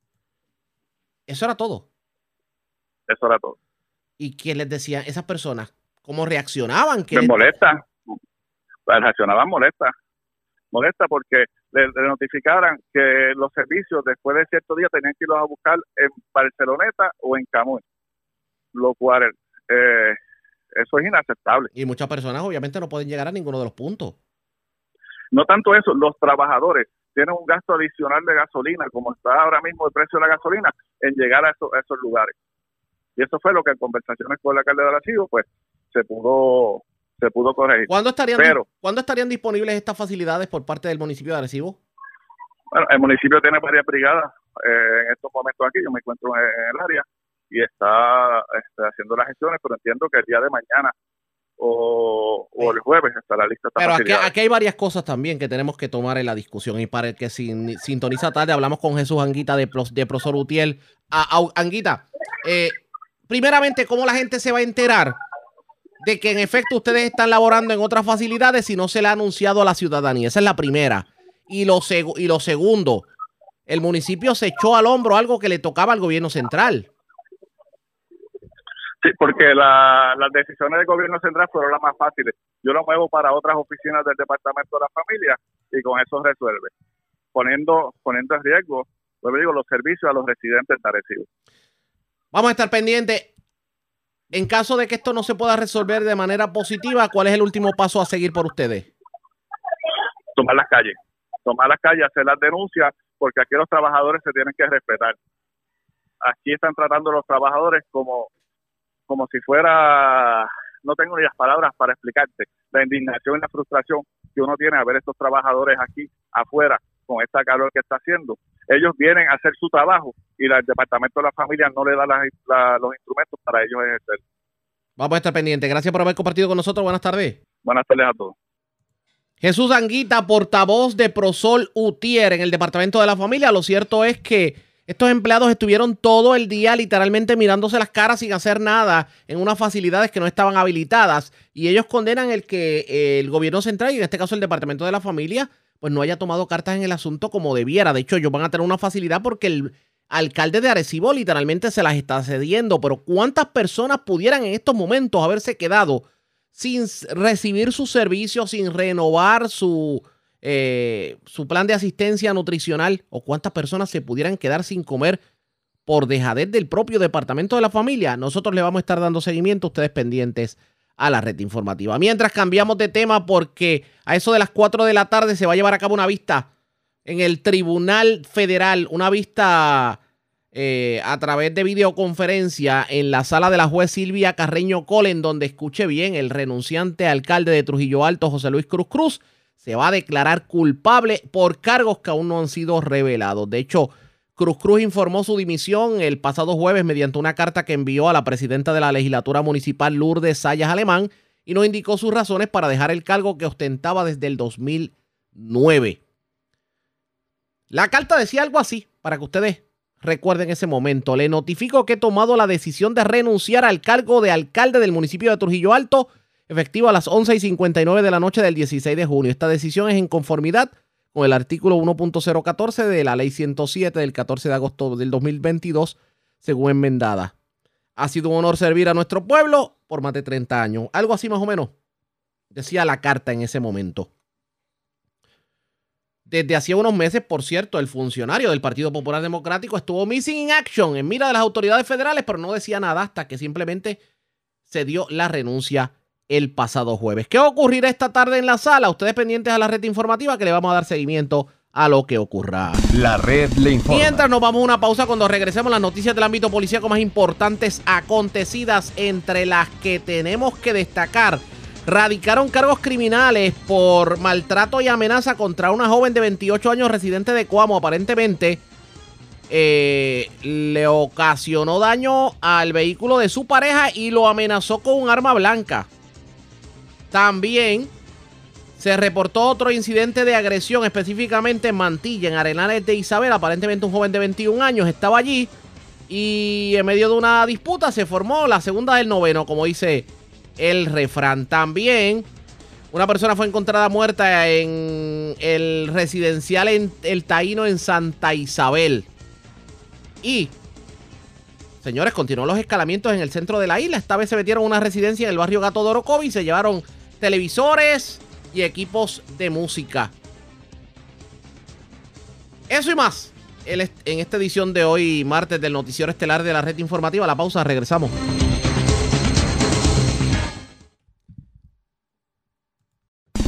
Eso era todo. Eso era todo. ¿Y qué les decían esas personas? ¿Cómo reaccionaban? ¿Qué Me les- molesta. Reaccionaban molesta. Molesta porque le, le notificaran que los servicios después de cierto día tenían que irlos a buscar en Barceloneta o en Camuy. Lo cual, eh, eso es inaceptable. Y muchas personas obviamente no pueden llegar a ninguno de los puntos. No tanto eso, los trabajadores tienen un gasto adicional de gasolina, como está ahora mismo el precio de la gasolina, en llegar a esos, a esos lugares. Y eso fue lo que en conversaciones con el alcalde de Arecibo, pues se pudo se pudo corregir. ¿Cuándo estarían, Pero- ¿cuándo estarían disponibles estas facilidades por parte del municipio de Arecibo? Bueno, el municipio tiene varias brigadas eh, en estos momentos aquí, yo me encuentro en, el área y está este, haciendo las gestiones, pero entiendo que el día de mañana o, o el jueves estará lista esta Pero aquí, hay varias cosas también que tenemos que tomar en la discusión. Y para el que sin- sintoniza tarde, hablamos con Jesús Anguita de, de Profesor Utiel. A- a- Anguita, eh, primeramente, ¿cómo la gente se va a enterar de que en efecto ustedes están laborando en otras facilidades si no se le ha anunciado a la ciudadanía? Esa es la primera. Y lo, segu- y lo segundo, el municipio se echó al hombro algo que le tocaba al gobierno central. Sí, porque la- las decisiones del gobierno central fueron las más fáciles. Yo lo muevo para otras oficinas del Departamento de la Familia y con eso resuelve, poniendo poniendo en riesgo, pues digo, los servicios a los residentes de Arecibo. Vamos a estar pendientes. En caso de que esto no se pueda resolver de manera positiva, ¿cuál es el último paso a seguir por ustedes? tomar las calles, tomar las calles, hacer las denuncias, porque aquí los trabajadores se tienen que respetar. Aquí están tratando a los trabajadores como, como si fuera, no tengo ni las palabras para explicarte, la indignación y la frustración que uno tiene a ver estos trabajadores aquí afuera con esta calor que está haciendo. Ellos vienen a hacer su trabajo y la- el Departamento de la Familia no le da la- los instrumentos para ellos ejercer. Vamos a estar pendientes. Gracias por haber compartido con nosotros. Buenas tardes. Buenas tardes a todos. Jesús Anguita, portavoz de Prosol Utier en el Departamento de la Familia. Lo cierto es que estos empleados estuvieron todo el día literalmente mirándose las caras sin hacer nada en unas facilidades que no estaban habilitadas. Y ellos condenan el que el gobierno central, y en este caso el Departamento de la Familia, pues no haya tomado cartas en el asunto como debiera. De hecho, ellos van a tener una facilidad porque el alcalde de Arecibo literalmente se las está cediendo. Pero ¿cuántas personas pudieran en estos momentos haberse quedado sin recibir sus servicios, sin renovar su, eh, su plan de asistencia nutricional? ¿O cuántas personas se pudieran quedar sin comer por dejadez del propio departamento de la familia? Nosotros le vamos a estar dando seguimiento, ustedes pendientes a la red informativa. Mientras cambiamos de tema porque a eso de las 4 de la tarde se va a llevar a cabo una vista en el Tribunal Federal, una vista eh, a través de videoconferencia en la sala de la juez Silvia Carreño Colen, donde escuche bien, el renunciante alcalde de Trujillo Alto, José Luis Cruz Cruz, se va a declarar culpable por cargos que aún no han sido revelados. De hecho, Cruz Cruz informó su dimisión el pasado jueves mediante una carta que envió a la presidenta de la legislatura municipal, Lourdes Sayas Alemán, y no indicó sus razones para dejar el cargo que ostentaba desde el 2009. La carta decía algo así, para que ustedes recuerden ese momento. Le notifico que he tomado la decisión de renunciar al cargo de alcalde del municipio de Trujillo Alto, efectivo a las 11 y 59 de la noche del 16 de junio. Esta decisión es en conformidad con el artículo 1.014 de la ley 107 del 14 de agosto del 2022, según enmendada. Ha sido un honor servir a nuestro pueblo por más de 30 años. Algo así más o menos, decía la carta en ese momento. Desde hacía unos meses, por cierto, el funcionario del Partido Popular Democrático estuvo missing in action en mira de las autoridades federales, pero no decía nada hasta que simplemente se dio la renuncia el pasado jueves. ¿Qué ocurrirá esta tarde en la sala? Ustedes pendientes a la red informativa que le vamos a dar seguimiento a lo que ocurra. La red le informa. Mientras nos vamos a una pausa cuando regresemos las noticias del ámbito policíaco más importantes acontecidas entre las que tenemos que destacar. Radicaron cargos criminales por maltrato y amenaza contra una joven de 28 años residente de Coamo. Aparentemente eh, le ocasionó daño al vehículo de su pareja y lo amenazó con un arma blanca. También se reportó otro incidente de agresión, específicamente en Mantilla, en Arenales de Isabel. Aparentemente un joven de 21 años estaba allí y en medio de una disputa se formó la segunda del noveno, como dice el refrán. También una persona fue encontrada muerta en el residencial en El Taíno en Santa Isabel. Y, señores, continuó los escalamientos en el centro de la isla. Esta vez se metieron una residencia en el barrio Gato de y se llevaron televisores y equipos de música. Eso y más en esta edición de hoy, martes, del Noticiero Estelar de la Red Informativa. La pausa, regresamos.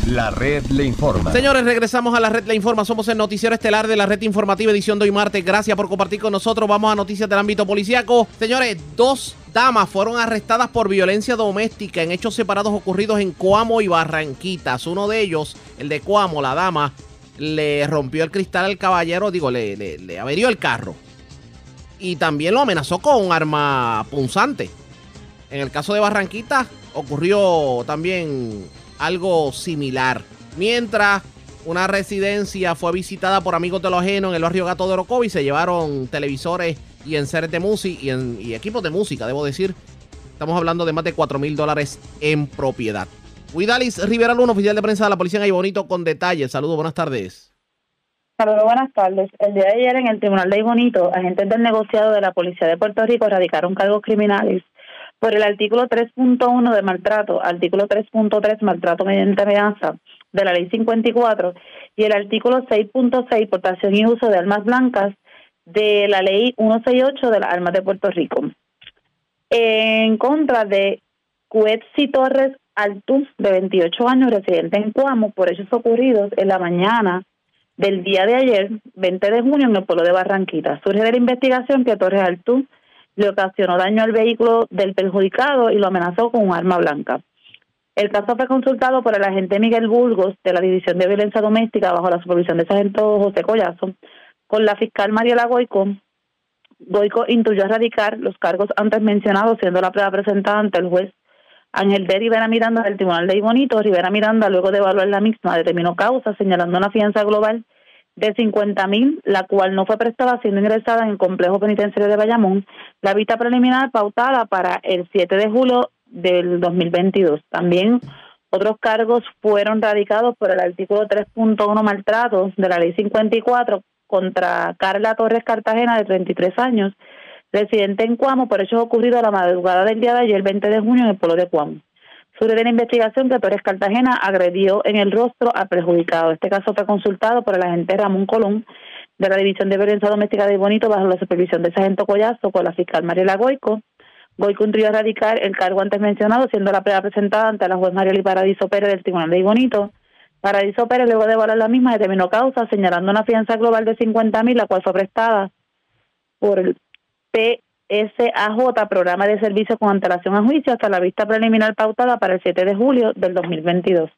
La red le informa. Señores, regresamos a la red le informa. Somos el noticiero estelar de la red informativa edición de hoy martes. Gracias por compartir con nosotros. Vamos a noticias del ámbito policíaco. Señores, dos damas fueron arrestadas por violencia doméstica en hechos separados ocurridos en Coamo y Barranquitas. Uno de ellos, el de Coamo, la dama, le rompió el cristal al caballero, digo, le, le, le averió el carro. Y también lo amenazó con un arma punzante. En el caso de Barranquitas ocurrió también algo similar. Mientras una residencia fue visitada por amigos de los ajenos en el barrio Gato de Orocovi, se llevaron televisores y enseres de música y, en, equipos de música, debo decir. Estamos hablando de más de 4 mil dólares en propiedad. Huidalis Rivera Luna, oficial de prensa de la Policía en Bonito, con detalles. Saludos, buenas tardes. Saludos, buenas tardes. El día de ayer en el Tribunal de Bonito, agentes del negociado de la Policía de Puerto Rico radicaron cargos criminales por el artículo 3.1 de maltrato, artículo 3.3 maltrato mediante amenaza de la ley 54 y el artículo 6.6 portación y uso de armas blancas de la ley 168 de las armas de Puerto Rico. En contra de Cuetzi Torres Altus, de 28 años, residente en Cuamo, por hechos ocurridos en la mañana del día de ayer, 20 de junio, en el pueblo de Barranquita. Surge de la investigación que Torres Altus le ocasionó daño al vehículo del perjudicado y lo amenazó con un arma blanca. El caso fue consultado por el agente Miguel Burgos de la División de Violencia Doméstica bajo la supervisión de sargento José Collazo con la fiscal Mariela Goico. Goico intuyó erradicar los cargos antes mencionados, siendo la prueba presentada ante el juez Ángel de Rivera Miranda del Tribunal de Ibonito. Rivera Miranda, luego de evaluar la misma, determinó causa, señalando una fianza global de 50 mil, la cual no fue prestada siendo ingresada en el complejo penitenciario de Bayamón, la vista preliminar pautada para el 7 de julio del 2022. También otros cargos fueron radicados por el artículo 3.1 maltratos de la ley 54 contra Carla Torres Cartagena de 33 años, residente en Cuamo por hechos ocurridos a la madrugada del día de ayer, 20 de junio, en el pueblo de Cuamo sobre la investigación que Torres Cartagena agredió en el rostro al perjudicado. Este caso fue consultado por el agente Ramón Colón de la División de Violencia Doméstica de Bonito bajo la supervisión del sargento Collazo con la fiscal Mariela Goico. Goico entró a radicar el cargo antes mencionado, siendo la prueba presentada ante la juez Mariela Paradiso Pérez del Tribunal de Bonito. Paradiso Pérez, luego de evaluar la misma, determinó causa, señalando una fianza global de 50 mil, la cual fue prestada por el P SAJ, programa de servicio con antelación a juicio, hasta la vista preliminar pautada para el 7 de julio del 2022.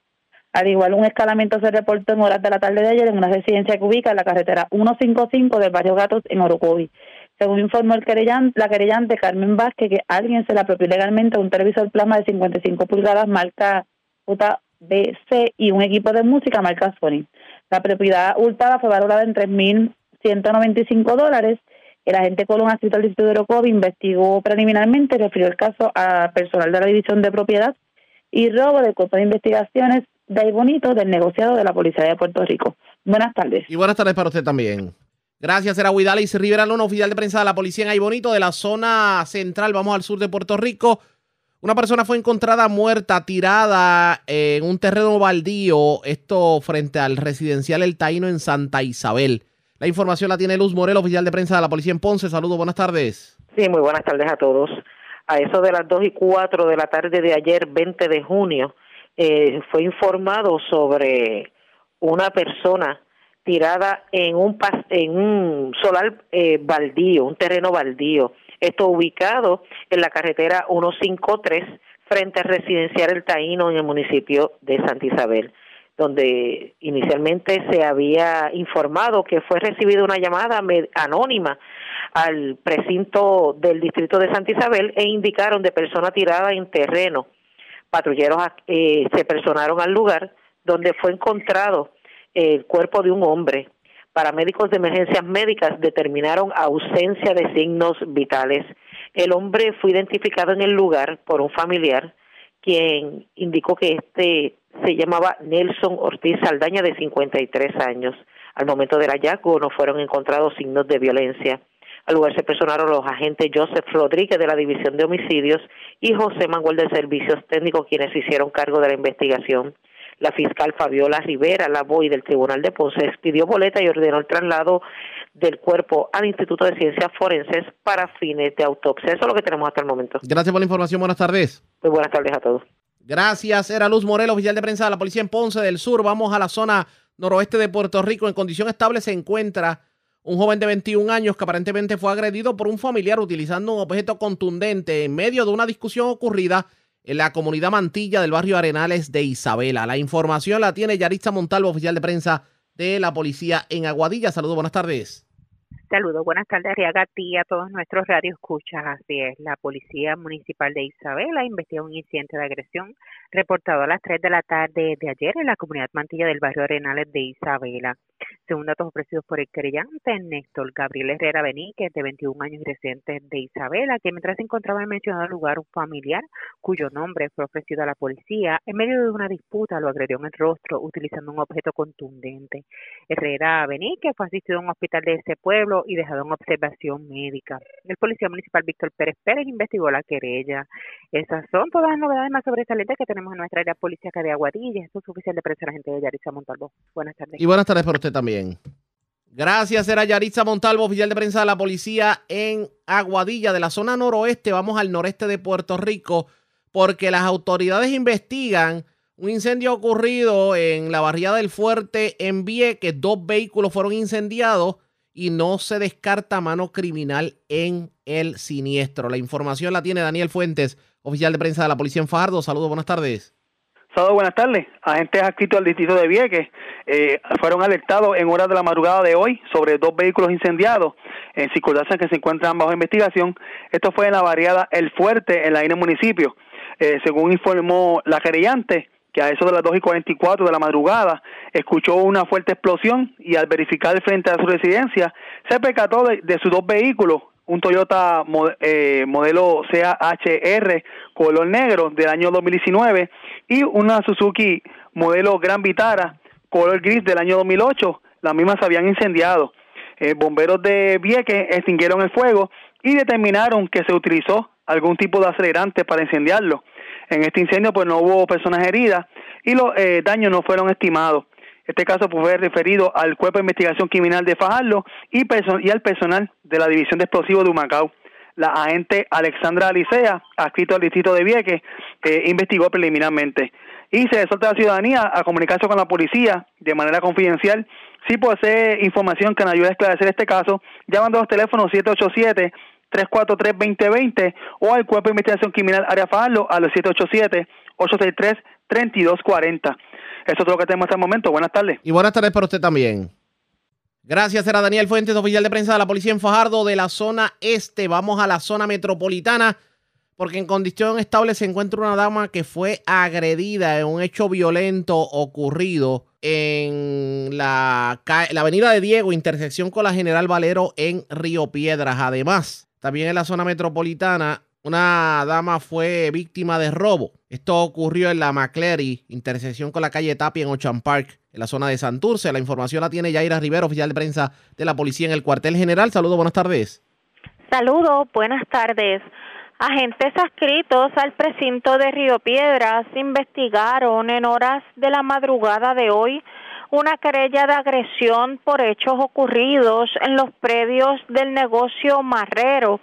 Al igual, un escalamiento se reportó en horas de la tarde de ayer en una residencia que ubica en la carretera 155 del barrio Gatos en Orocovi. Según informó el querellante, la querellante Carmen Vázquez, que alguien se le apropió legalmente un televisor plasma de 55 pulgadas marca JBC y un equipo de música marca Sony. La propiedad hurtada fue valorada en 3.195 dólares el agente Colón, adscrito al Distrito de Orocovi, investigó preliminarmente refirió el caso a personal de la División de Propiedad y Robo del Cuerpo de Investigaciones de Bonito del negociado de la Policía de Puerto Rico. Buenas tardes. Y buenas tardes para usted también. Gracias, era Huidalis Rivera Luna, oficial de prensa de la policía en Bonito de la zona central. Vamos al sur de Puerto Rico. Una persona fue encontrada muerta, tirada en un terreno baldío, esto frente al residencial El Taíno en Santa Isabel. La información la tiene Luz Morel, oficial de prensa de la policía en Ponce. Saludos, buenas tardes. Sí, muy buenas tardes a todos. a eso de las 2 y 4 de la tarde de ayer, 20 de junio, eh, fue informado sobre una persona tirada en un en un solar eh, baldío, un terreno baldío. Esto ubicado en la carretera 153 frente al residencial El Taíno en el municipio de Santa Isabel, donde inicialmente se había informado que fue recibida una llamada anónima al precinto del distrito de Santa Isabel e indicaron de persona tirada en terreno. Patrulleros eh, se personaron al lugar donde fue encontrado el cuerpo de un hombre. Paramédicos de emergencias médicas determinaron ausencia de signos vitales. El hombre fue identificado en el lugar por un familiar, quien indicó que este se llamaba Nelson Ortiz Saldaña, de 53 años. Al momento del hallazgo no fueron encontrados signos de violencia. Al lugar se personaron los agentes Joseph Rodríguez de la División de Homicidios y José Manuel de Servicios Técnicos, quienes hicieron cargo de la investigación. La fiscal Fabiola Rivera, la BOI del Tribunal de Ponce, expidió boleta y ordenó el traslado del cuerpo al Instituto de Ciencias Forenses para fines de autopsia. Eso es lo que tenemos hasta el momento. Gracias por la información. Buenas tardes. Muy buenas tardes a todos. Gracias. Era Luz Morel, oficial de prensa de la Policía en Ponce del Sur. Vamos a la zona noroeste de Puerto Rico. En condición estable se encuentra un joven de 21 años que aparentemente fue agredido por un familiar utilizando un objeto contundente en medio de una discusión ocurrida en la comunidad Mantilla del barrio Arenales de Isabela. La información la tiene Yaritza Montalvo, oficial de prensa de la policía en Aguadilla. Saludos, buenas tardes. Saludos, buenas tardes, Ariaga, a todos nuestros escuchas. Así es, la Policía Municipal de Isabela investigó un incidente de agresión reportado a las 3 de la tarde de ayer en la comunidad Mantilla del barrio Arenales de Isabela. Según datos ofrecidos por el querellante, Néstor Gabriel Herrera Benítez, de 21 años y residente de Isabela, que mientras se encontraba en mencionado lugar un familiar cuyo nombre fue ofrecido a la policía, en medio de una disputa lo agredió en el rostro utilizando un objeto contundente. Herrera Benítez fue asistido a un hospital de ese pueblo y dejado en observación médica. El policía municipal Víctor Pérez Pérez investigó la querella. Esas son todas las novedades más sobresalientes que tenemos en nuestra área policíaca de Aguadilla. Esto es de prensa la gente de Yarisa Montalvo. Buenas tardes. Y buenas tardes para usted también. Gracias, era Yaritza Montalvo, oficial de prensa de la policía en Aguadilla, de la zona noroeste. Vamos al noreste de Puerto Rico, porque las autoridades investigan un incendio ocurrido en la barriada del Fuerte en que Dos vehículos fueron incendiados y no se descarta mano criminal en el siniestro. La información la tiene Daniel Fuentes, oficial de prensa de la policía en Fajardo. Saludos, buenas tardes. Buenas tardes. Agentes adscritos al distrito de Vieques eh, fueron alertados en horas de la madrugada de hoy sobre dos vehículos incendiados en circunstancias que se encuentran bajo investigación. Esto fue en la variada El Fuerte, en la INE municipio. Eh, según informó la querellante, que a eso de las 2 y 44 de la madrugada escuchó una fuerte explosión y al verificar frente a su residencia se percató de sus dos vehículos, un Toyota eh, modelo CHR color negro del año 2019 y una Suzuki modelo Gran Vitara color gris del año 2008. Las mismas se habían incendiado. Eh, bomberos de Vieques extinguieron el fuego y determinaron que se utilizó algún tipo de acelerante para incendiarlo. En este incendio pues no hubo personas heridas y los eh, daños no fueron estimados. Este caso fue referido al Cuerpo de Investigación Criminal de Fajardo y, y al personal de la División de Explosivos de Humacao. La agente Alexandra Alicea, adscrito al distrito de Vieques, eh, investigó preliminarmente. Y se exhorta a la ciudadanía a comunicarse con la policía de manera confidencial si posee información que nos ayude a esclarecer este caso, llamando a los teléfonos 787 343-2020 o al Cuerpo de Investigación Criminal Área Fajardo a los 787-863-3240. Eso es lo que tenemos hasta el momento. Buenas tardes. Y buenas tardes para usted también. Gracias, era Daniel Fuentes, oficial de prensa de la Policía en Fajardo de la zona este. Vamos a la zona metropolitana porque en condición estable se encuentra una dama que fue agredida en un hecho violento ocurrido en la avenida de Diego, intersección con la General Valero en Río Piedras. Además, también en la zona metropolitana una dama fue víctima de robo. Esto ocurrió en la McCleary, intersección con la calle Tapia en Ocean Park, en la zona de Santurce. La información la tiene Yaira Rivero, oficial de prensa de la policía en el cuartel general. Saludos, buenas tardes. Saludos, buenas tardes. Agentes adscritos al precinto de Río Piedras investigaron en horas de la madrugada de hoy una querella de agresión por hechos ocurridos en los predios del negocio Marrero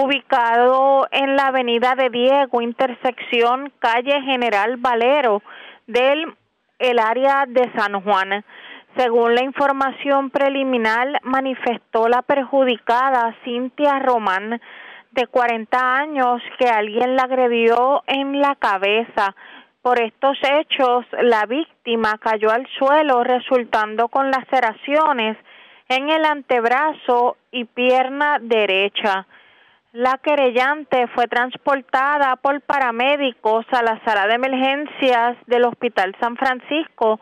ubicado en la avenida de Diego, intersección calle General Valero del el área de San Juan. Según la información preliminar, manifestó la perjudicada Cintia Román, de 40 años, que alguien la agredió en la cabeza. Por estos hechos, la víctima cayó al suelo, resultando con laceraciones en el antebrazo y pierna derecha. La querellante fue transportada por paramédicos a la sala de emergencias del Hospital San Francisco,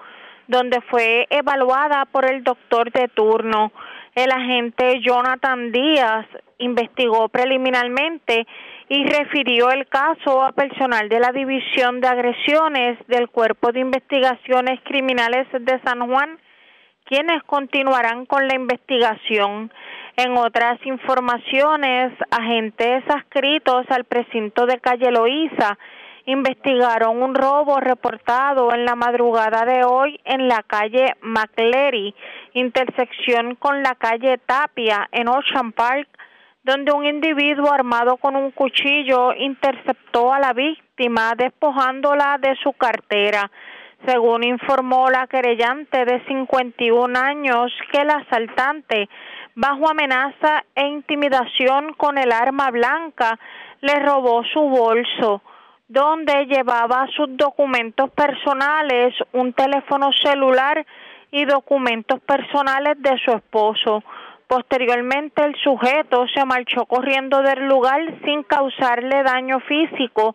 donde fue evaluada por el doctor de turno. El agente Jonathan Díaz investigó preliminarmente y refirió el caso a personal de la División de Agresiones del Cuerpo de Investigaciones Criminales de San Juan, quienes continuarán con la investigación. En otras informaciones, agentes adscritos al precinto de Calle Loíza investigaron un robo reportado en la madrugada de hoy en la calle McLeary, intersección con la calle Tapia en Ocean Park, donde un individuo armado con un cuchillo interceptó a la víctima despojándola de su cartera. Según informó la querellante de 51 años que el asaltante, bajo amenaza e intimidación con el arma blanca, le robó su bolso donde llevaba sus documentos personales, un teléfono celular y documentos personales de su esposo. Posteriormente el sujeto se marchó corriendo del lugar sin causarle daño físico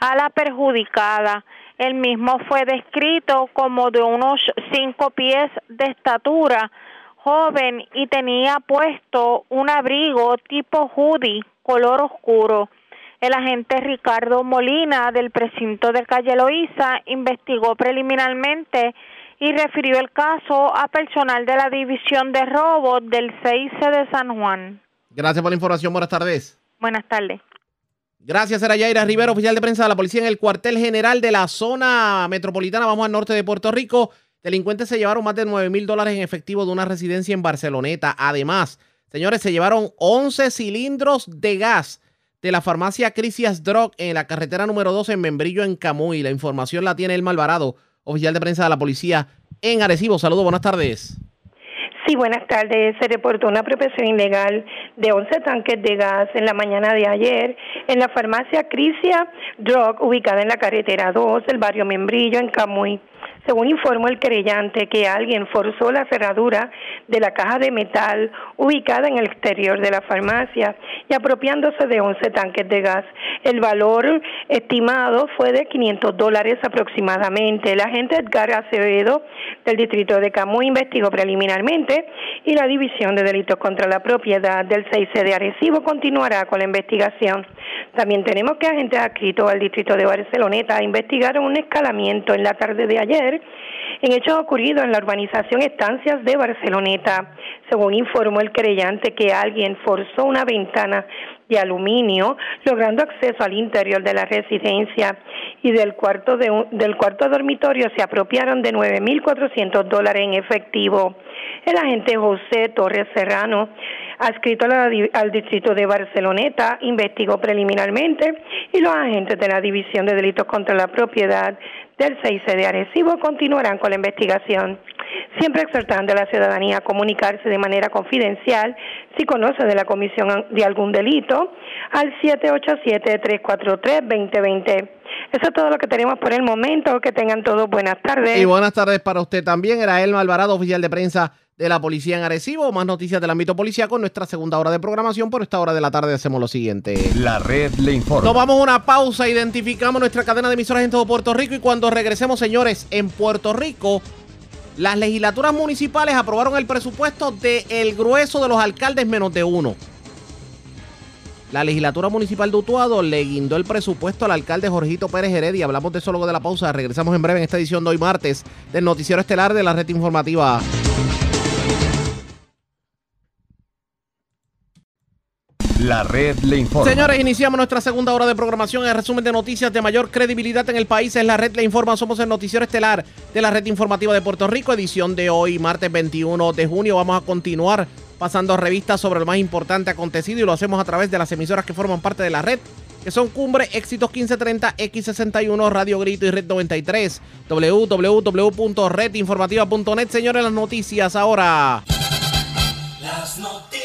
a la perjudicada. El mismo fue descrito como de unos cinco pies de estatura, joven y tenía puesto un abrigo tipo hoodie color oscuro. El agente Ricardo Molina del precinto de Calle Loíza investigó preliminarmente y refirió el caso a personal de la División de Robos del CIC de San Juan. Gracias por la información. Buenas tardes. Buenas tardes. Gracias, era Yaira Rivera, oficial de prensa de la policía en el cuartel general de la zona metropolitana. Vamos al norte de Puerto Rico. Delincuentes se llevaron más de 9 mil dólares en efectivo de una residencia en Barceloneta. Además, señores, se llevaron 11 cilindros de gas de la farmacia Crisias Drug en la carretera número 2 en Membrillo, en Camuy. La información la tiene el Malvarado, oficial de prensa de la policía en Arecibo. Saludos, buenas tardes. Sí, buenas tardes. Se reportó una apropiación ilegal de 11 tanques de gas en la mañana de ayer en la farmacia Crisia Drug, ubicada en la carretera 2 del barrio Membrillo, en Camuy. Según informó el querellante que alguien forzó la cerradura de la caja de metal ubicada en el exterior de la farmacia y apropiándose de 11 tanques de gas. El valor estimado fue de 500 dólares aproximadamente. El agente Edgar Acevedo del distrito de Camus investigó preliminarmente y la División de Delitos contra la Propiedad del 6C de Arecibo continuará con la investigación. También tenemos que agentes adscritos al distrito de Barceloneta investigaron un escalamiento en la tarde de ayer en hechos ocurridos en la urbanización Estancias de Barceloneta. Según informó el creyente que alguien forzó una ventana de aluminio, logrando acceso al interior de la residencia y del cuarto, de del cuarto dormitorio se apropiaron de 9.400 dólares en efectivo. El agente José Torres Serrano, adscrito al distrito de Barceloneta, investigó preliminarmente y los agentes de la División de Delitos contra la Propiedad del 6 de Arecibo continuarán con la investigación, siempre exhortando a la ciudadanía a comunicarse de manera confidencial si conoce de la comisión de algún delito al 787-343-2020. Eso es todo lo que tenemos por el momento. Que tengan todos buenas tardes. Y buenas tardes para usted también. Era Elma Alvarado, oficial de prensa de la policía en Arecibo. Más noticias del ámbito policial con nuestra segunda hora de programación. Por esta hora de la tarde hacemos lo siguiente. La red le informa. Tomamos una pausa, identificamos nuestra cadena de emisoras en todo Puerto Rico y cuando regresemos, señores, en Puerto Rico, las legislaturas municipales aprobaron el presupuesto del el grueso de los alcaldes menos de uno. La legislatura municipal de Utuado le guindó el presupuesto al alcalde Jorgito Pérez Heredia. Hablamos de eso luego de la pausa. Regresamos en breve en esta edición de hoy martes del Noticiero Estelar de la Red Informativa. La red le informa. Señores, iniciamos nuestra segunda hora de programación. El resumen de noticias de mayor credibilidad en el país es la red le informa. Somos el noticiero estelar de la red informativa de Puerto Rico, edición de hoy, martes 21 de junio. Vamos a continuar pasando revistas sobre lo más importante acontecido y lo hacemos a través de las emisoras que forman parte de la red, que son Cumbre, Éxitos 1530, X61, Radio Grito y Red 93, www.redinformativa.net. Señores, las noticias ahora. Las noticias.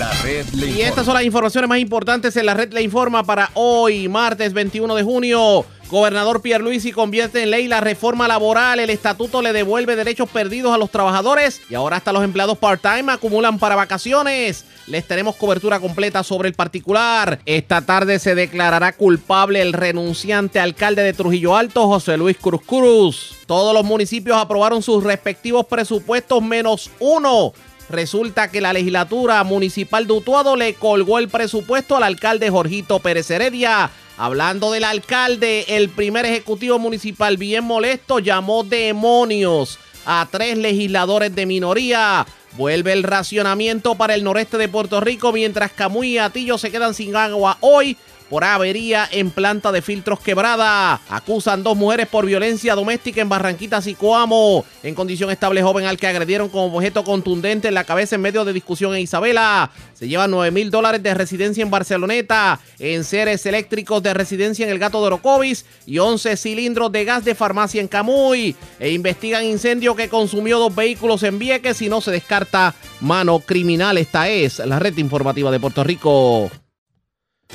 La red le Y estas son las informaciones más importantes en la red Le Informa para hoy, martes 21 de junio. Gobernador Pierluisi convierte en ley la reforma laboral. El estatuto le devuelve derechos perdidos a los trabajadores y ahora hasta los empleados part-time acumulan para vacaciones. Les tenemos cobertura completa sobre el particular. Esta tarde se declarará culpable el renunciante alcalde de Trujillo Alto, José Luis Cruz Cruz. Todos los municipios aprobaron sus respectivos presupuestos menos uno. Resulta que la legislatura municipal de Utuado le colgó el presupuesto al alcalde Jorgito Pérez Heredia. Hablando del alcalde, el primer ejecutivo municipal bien molesto llamó demonios a tres legisladores de minoría. Vuelve el racionamiento para el noreste de Puerto Rico mientras Camuy y Atillo se quedan sin agua hoy por avería en planta de filtros quebrada. Acusan dos mujeres por violencia doméstica en Barranquitas y Coamo. En condición estable joven al que agredieron con objeto contundente en la cabeza en medio de discusión en Isabela. Se llevan 9 mil dólares de residencia en Barceloneta. En seres eléctricos de residencia en el Gato de Orocovis. Y 11 cilindros de gas de farmacia en Camuy. E investigan incendio que consumió dos vehículos en Vieques y no se descarta mano criminal. Esta es la red informativa de Puerto Rico.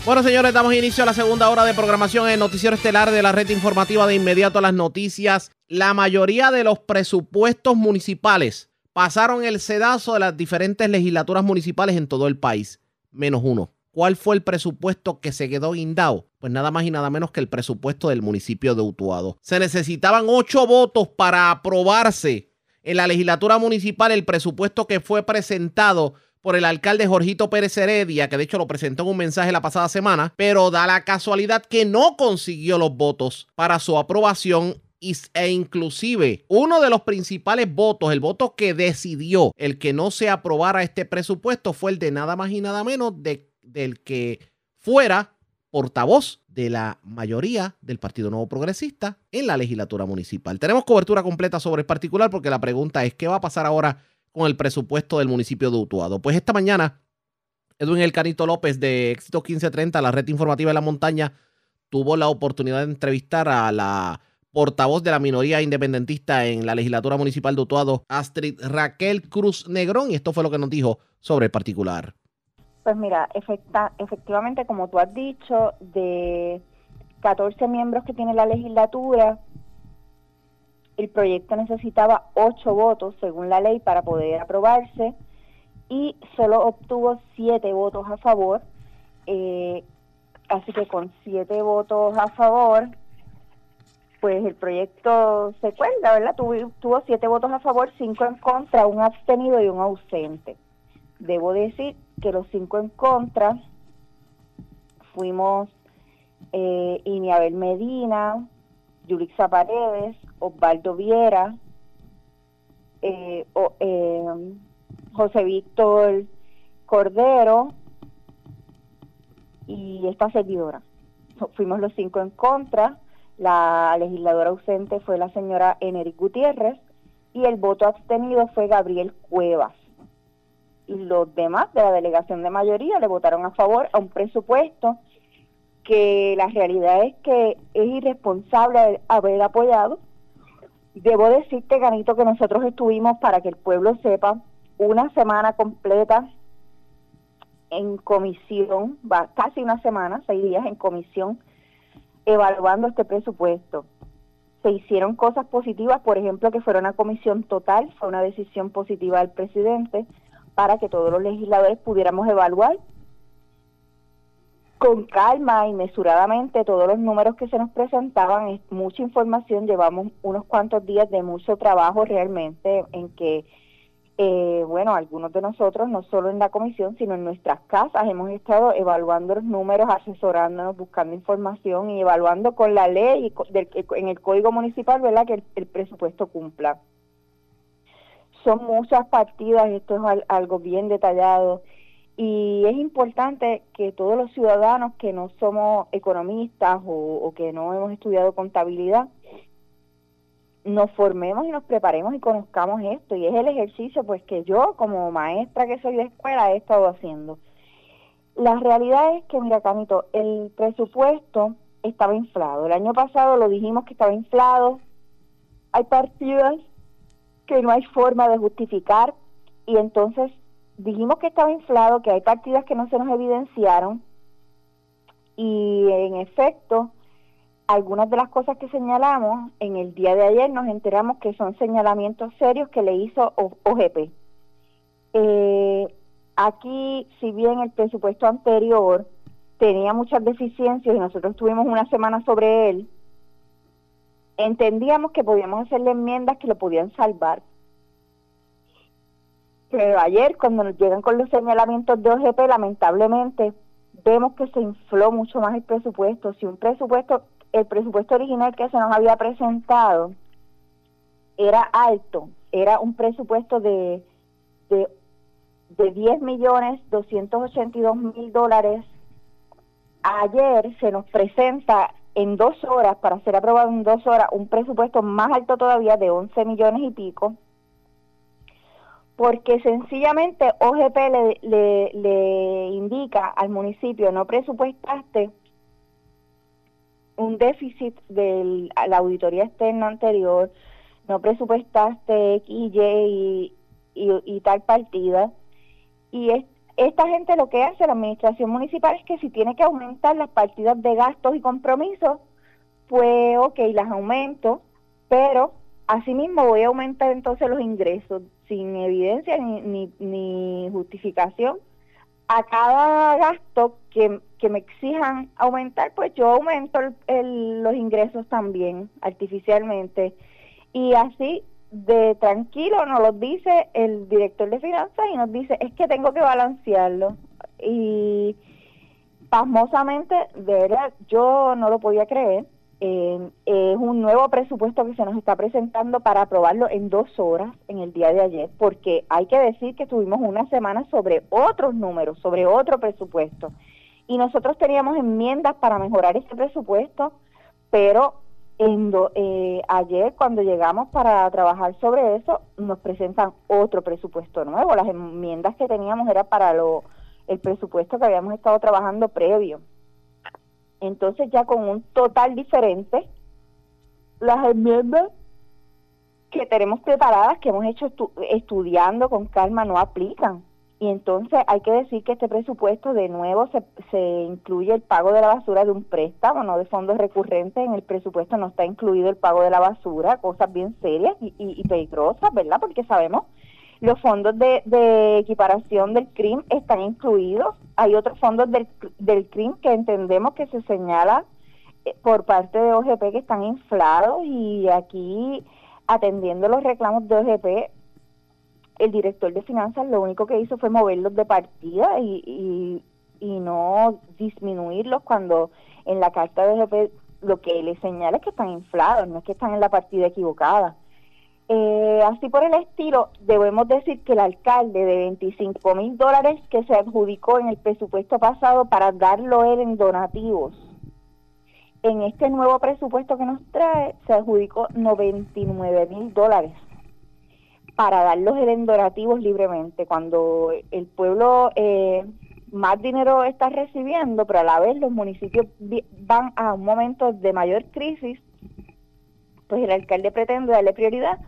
Bueno, señores, damos inicio a la segunda hora de programación en Noticiero Estelar de la red informativa de inmediato a las noticias. La mayoría de los presupuestos municipales pasaron el sedazo de las diferentes legislaturas municipales en todo el país, menos uno. ¿Cuál fue el presupuesto que se quedó guindado? Pues nada más y nada menos que el presupuesto del municipio de Utuado. Se necesitaban ocho votos para aprobarse en la legislatura municipal el presupuesto que fue presentado por el alcalde Jorgito Pérez Heredia, que de hecho lo presentó en un mensaje la pasada semana, pero da la casualidad que no consiguió los votos para su aprobación e inclusive uno de los principales votos, el voto que decidió el que no se aprobara este presupuesto fue el de nada más y nada menos de- del que fuera portavoz de la mayoría del Partido Nuevo Progresista en la legislatura municipal. Tenemos cobertura completa sobre el particular porque la pregunta es qué va a pasar ahora con el presupuesto del municipio de Utuado. Pues esta mañana, Edwin El Canito López de Éxito 1530, la red informativa de la montaña, tuvo la oportunidad de entrevistar a la portavoz de la minoría independentista en la legislatura municipal de Utuado, Astrid Raquel Cruz Negrón, y esto fue lo que nos dijo sobre el particular. Pues mira, efectivamente, como tú has dicho, de 14 miembros que tiene la legislatura, el proyecto necesitaba 8 votos según la ley para poder aprobarse y solo obtuvo 7 votos a favor. eh, así que con 7 votos a favor, pues el proyecto se cuenta, ¿verdad? Tuvo, tuvo 7 votos a favor, 5 en contra, un abstenido y un ausente. Debo decir que los cinco en contra fuimos eh, Iniabel Medina, Yulixa Paredes, Osvaldo Viera, eh, o- eh, José Víctor Cordero y esta servidora. Fuimos los cinco en contra. La legisladora ausente fue la señora Eneric Gutiérrez y el voto abstenido fue Gabriel Cuevas y los demás de la delegación de mayoría le votaron a favor a un presupuesto que la realidad es que es irresponsable haber apoyado. Debo decirte, Ganito, que nosotros estuvimos, para que el pueblo sepa, una semana completa en comisión, va, casi una semana, seis días en comisión, evaluando este presupuesto. Se hicieron cosas positivas, por ejemplo, que fuera una comisión total, fue una decisión positiva del presidente para que todos los legisladores pudiéramos evaluar con calma y mesuradamente todos los números que se nos presentaban, es mucha información, llevamos unos cuantos días de mucho trabajo realmente en que, eh, bueno, algunos de nosotros, no solo en la comisión, sino en nuestras casas, hemos estado evaluando los números, asesorándonos, buscando información y evaluando con la ley y en el código municipal, ¿verdad?, que el- presupuesto cumpla son muchas partidas, esto es al- algo bien detallado y es importante que todos los ciudadanos que no somos economistas o, o que no hemos estudiado contabilidad nos formemos y nos preparemos y conozcamos esto. Y es el ejercicio pues que yo como maestra que soy de escuela he estado haciendo. La realidad es que, mira, Camito, el presupuesto estaba inflado. El año pasado lo dijimos que estaba inflado. Hay partidas que no hay forma de justificar y entonces dijimos que estaba inflado, que hay partidas que no se nos evidenciaron y en efecto algunas de las cosas que señalamos en el día de ayer nos enteramos que son señalamientos serios que le hizo OGP. Eh, aquí, si bien el presupuesto anterior tenía muchas deficiencias y nosotros tuvimos una semana sobre él, entendíamos que podíamos hacerle enmiendas que lo podían salvar. Pero ayer, cuando nos llegan con los señalamientos de OGP, lamentablemente vemos que se infló mucho más el presupuesto. Si un presupuesto, el presupuesto original que se nos había presentado era alto, era un presupuesto de, de, de 10 millones 282 mil dólares. Ayer se nos presenta en dos horas, para ser aprobado en dos horas, un presupuesto más alto todavía de 11 millones y pico porque sencillamente OGP le, indica al municipio no presupuestaste un déficit de la auditoría externa anterior, no presupuestaste X, Y y, y, tal partida. Y es, esta gente lo que hace, la administración municipal, es que si tiene que aumentar las partidas de gastos y compromisos, pues ok, las aumento, pero asimismo voy a aumentar entonces los ingresos sin evidencia ni, justificación. A cada gasto que, me exijan aumentar, pues yo aumento los ingresos también artificialmente. Y así de tranquilo nos lo dice el director de finanzas y nos dice, es que tengo que balancearlo. Y pasmosamente, de verdad, yo no lo podía creer eh, es un nuevo presupuesto que se nos está presentando para aprobarlo en dos horas en el día de ayer, porque hay que decir que tuvimos una semana sobre otros números, sobre otro presupuesto. Y nosotros teníamos enmiendas para mejorar ese presupuesto, pero en eh, ayer cuando llegamos para trabajar sobre eso, nos presentan otro presupuesto nuevo. Las enmiendas que teníamos era para lo, el presupuesto que habíamos estado trabajando previo. Entonces ya con un total diferente, las enmiendas que tenemos preparadas, que hemos hecho estudiando con calma, no aplican. Y entonces hay que decir que este presupuesto de nuevo se, se incluye el pago de la basura de un préstamo, no de fondos recurrentes. En el presupuesto no está incluido el pago de la basura, cosas bien serias y peligrosas, ¿verdad? Porque sabemos los fondos de, equiparación del CRIM están incluidos. Hay otros fondos del, del CRIM que entendemos que se señala eh, por parte de OGP que están inflados y aquí atendiendo los reclamos de OGP, el director de finanzas lo único que hizo fue moverlos de partida y, y, y no disminuirlos cuando en la carta de OGP lo que le señala es que están inflados, no es que están en la partida equivocada. Eh, así por el estilo, debemos decir que el alcalde de 25 mil dólares que se adjudicó en el presupuesto pasado para darlo él en donativos, en este nuevo presupuesto que nos trae se adjudicó 99 mil dólares para darlos en donativos libremente, cuando el pueblo eh, más dinero está recibiendo, pero a la vez los municipios van a un momento de mayor crisis, pues el alcalde pretende darle prioridad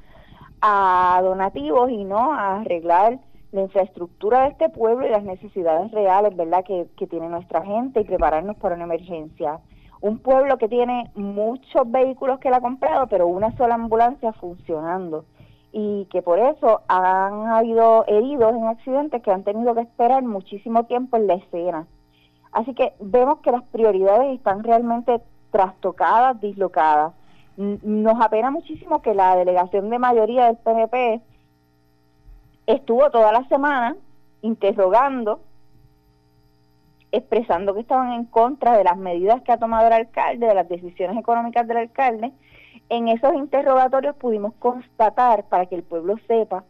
a donativos y no a arreglar la infraestructura de este pueblo y las necesidades reales, ¿verdad?, que, que tiene nuestra gente y prepararnos para una emergencia. Un pueblo que tiene muchos vehículos que la ha comprado, pero una sola ambulancia funcionando y que por eso han habido heridos en accidentes que han tenido que esperar muchísimo tiempo en la escena. Así que vemos que las prioridades están realmente trastocadas, dislocadas nos apena muchísimo que la delegación de mayoría del PNP estuvo toda la semana interrogando, expresando que estaban en contra de las medidas que ha tomado el alcalde, de las decisiones económicas del alcalde. En esos interrogatorios pudimos constatar, para que el pueblo sepa,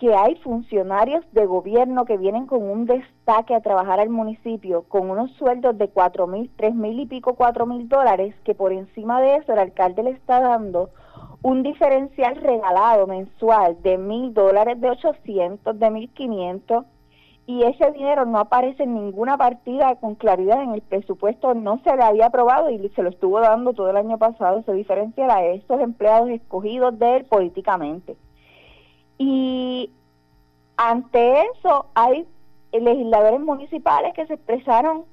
que hay funcionarios de gobierno que vienen con un destaque a trabajar al municipio con unos sueldos de cuatro mil, tres mil y pico, cuatro mil dólares, que por encima de eso el alcalde le está dando un diferencial regalado mensual de mil dólares, de 800, de 1500 y ese dinero no aparece en ninguna partida con claridad en el presupuesto, no se le había aprobado y se lo estuvo dando todo el año pasado ese diferencial a estos empleados escogidos de él políticamente. Y ante eso hay legisladores municipales que se expresaron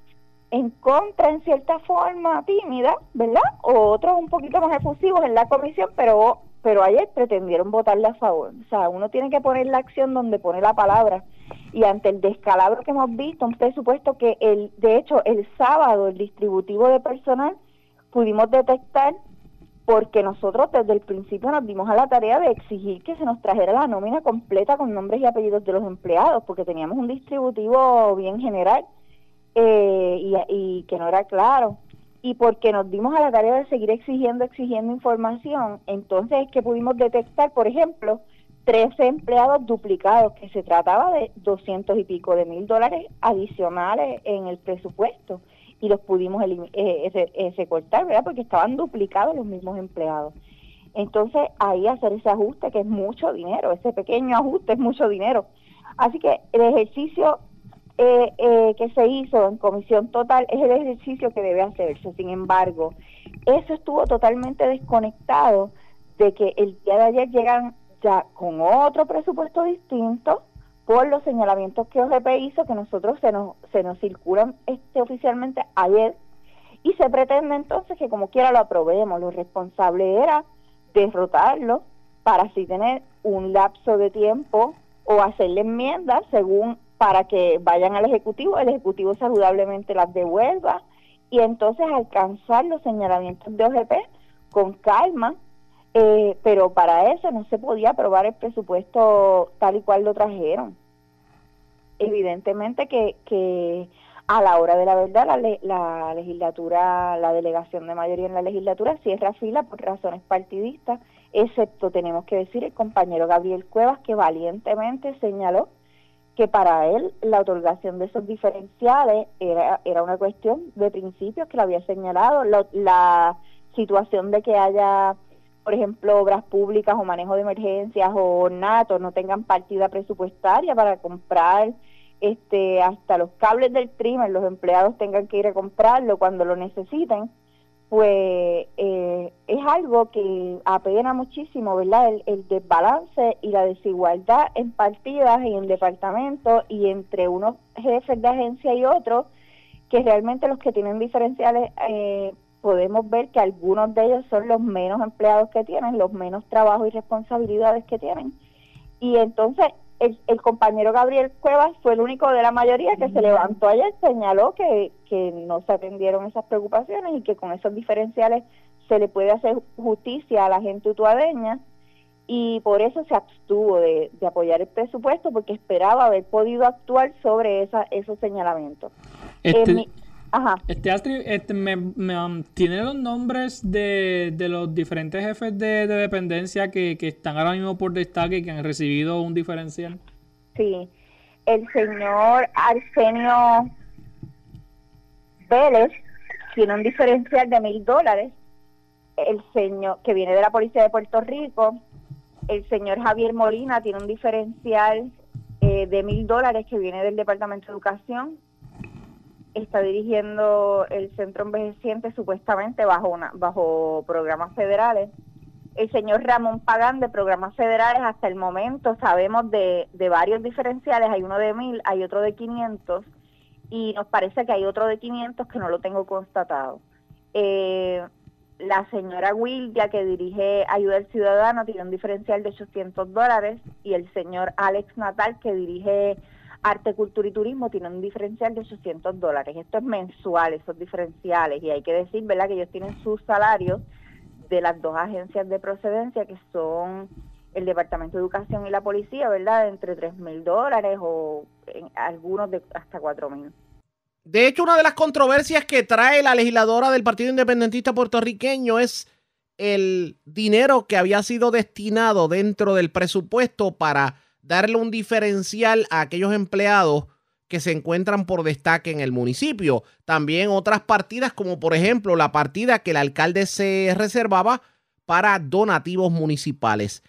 en contra en cierta forma tímida, ¿verdad? O otros un poquito más efusivos en la comisión, pero pero ayer pretendieron votarle a favor. O sea, uno tiene que poner la acción donde pone la palabra. Y ante el descalabro que hemos visto, un presupuesto que el de hecho el sábado el distributivo de personal pudimos detectar porque nosotros desde el principio nos dimos a la tarea de exigir que se nos trajera la nómina completa con nombres y apellidos de los empleados, porque teníamos un distributivo bien general eh, y, y que no era claro. Y porque nos dimos a la tarea de seguir exigiendo, exigiendo información, entonces es que pudimos detectar, por ejemplo, 13 empleados duplicados, que se trataba de 200 y pico de mil dólares adicionales en el presupuesto y los pudimos eh, recortar, ¿verdad? Porque estaban duplicados los mismos empleados. Entonces, ahí hacer ese ajuste, que es mucho dinero, ese pequeño ajuste es mucho dinero. Así que el ejercicio eh, eh, que se hizo en comisión total es el ejercicio que debe hacerse. Sin embargo, eso estuvo totalmente desconectado de que el día de ayer llegan ya con otro presupuesto distinto, por los señalamientos que OGP hizo, que nosotros se nos, se nos circulan este, oficialmente ayer, y se pretende entonces que como quiera lo aprobemos. Lo responsable era derrotarlo para así tener un lapso de tiempo o hacerle enmiendas según para que vayan al Ejecutivo, el Ejecutivo saludablemente las devuelva y entonces alcanzar los señalamientos de OGP con calma, eh, pero para eso no se podía aprobar el presupuesto tal y cual lo trajeron. Evidentemente que, a la hora de la verdad la, la legislatura, la delegación de mayoría en la legislatura cierra fila por razones partidistas, excepto tenemos que decir el compañero Gabriel Cuevas que valientemente señaló que para él la otorgación de esos diferenciales era, era una cuestión de principios que lo había señalado, la, la situación de que haya por ejemplo, obras públicas o manejo de emergencias o NATO no tengan partida presupuestaria para comprar este hasta los cables del trimmer, los empleados tengan que ir a comprarlo cuando lo necesiten, pues eh, es algo que apena muchísimo, ¿verdad? El, el, desbalance y la desigualdad en partidas y en departamentos y entre unos jefes de agencia y otros, que realmente los que tienen diferenciales eh, podemos ver que algunos de ellos son los menos empleados que tienen, los menos trabajo y responsabilidades que tienen. Y entonces el, el, compañero Gabriel Cuevas fue el único de la mayoría que se levantó ayer, señaló que, que no se atendieron esas preocupaciones y que con esos diferenciales se le puede hacer justicia a la gente utuadeña y por eso se abstuvo de, de apoyar el presupuesto porque esperaba haber podido actuar sobre esa, esos señalamientos. Este... Ajá. Este, Astrid, este, me, um, ¿tiene los nombres de, de, los diferentes jefes de, dependencia que, que, están ahora mismo por destaque y que han recibido un diferencial? Sí. El señor Arsenio Vélez tiene un diferencial de mil dólares. El señor que viene de la Policía de Puerto Rico, el señor Javier Molina tiene un diferencial eh, de mil dólares que viene del Departamento de Educación está dirigiendo el centro envejeciente supuestamente bajo una, bajo programas federales. El señor Ramón Pagán de programas federales hasta el momento sabemos de, de varios diferenciales, hay uno de mil, hay otro de 500 y nos parece que hay otro de 500 que no lo tengo constatado. Eh, la señora Wildia que dirige Ayuda al Ciudadano tiene un diferencial de 800 dólares y el señor Alex Natal que dirige Arte, Cultura y Turismo tiene un diferencial de 800 dólares. Esto es mensual, esos diferenciales. Y hay que decir, ¿verdad?, que ellos tienen sus salarios de las dos agencias de procedencia, que son el Departamento de Educación y la Policía, ¿verdad?, entre 3 mil dólares o en algunos de hasta 4 mil. De hecho, una de las controversias que trae la legisladora del Partido Independentista puertorriqueño es el dinero que había sido destinado dentro del presupuesto para darle un diferencial a aquellos empleados que se encuentran por destaque en el municipio. También otras partidas, como por ejemplo la partida que el alcalde se reservaba para donativos municipales.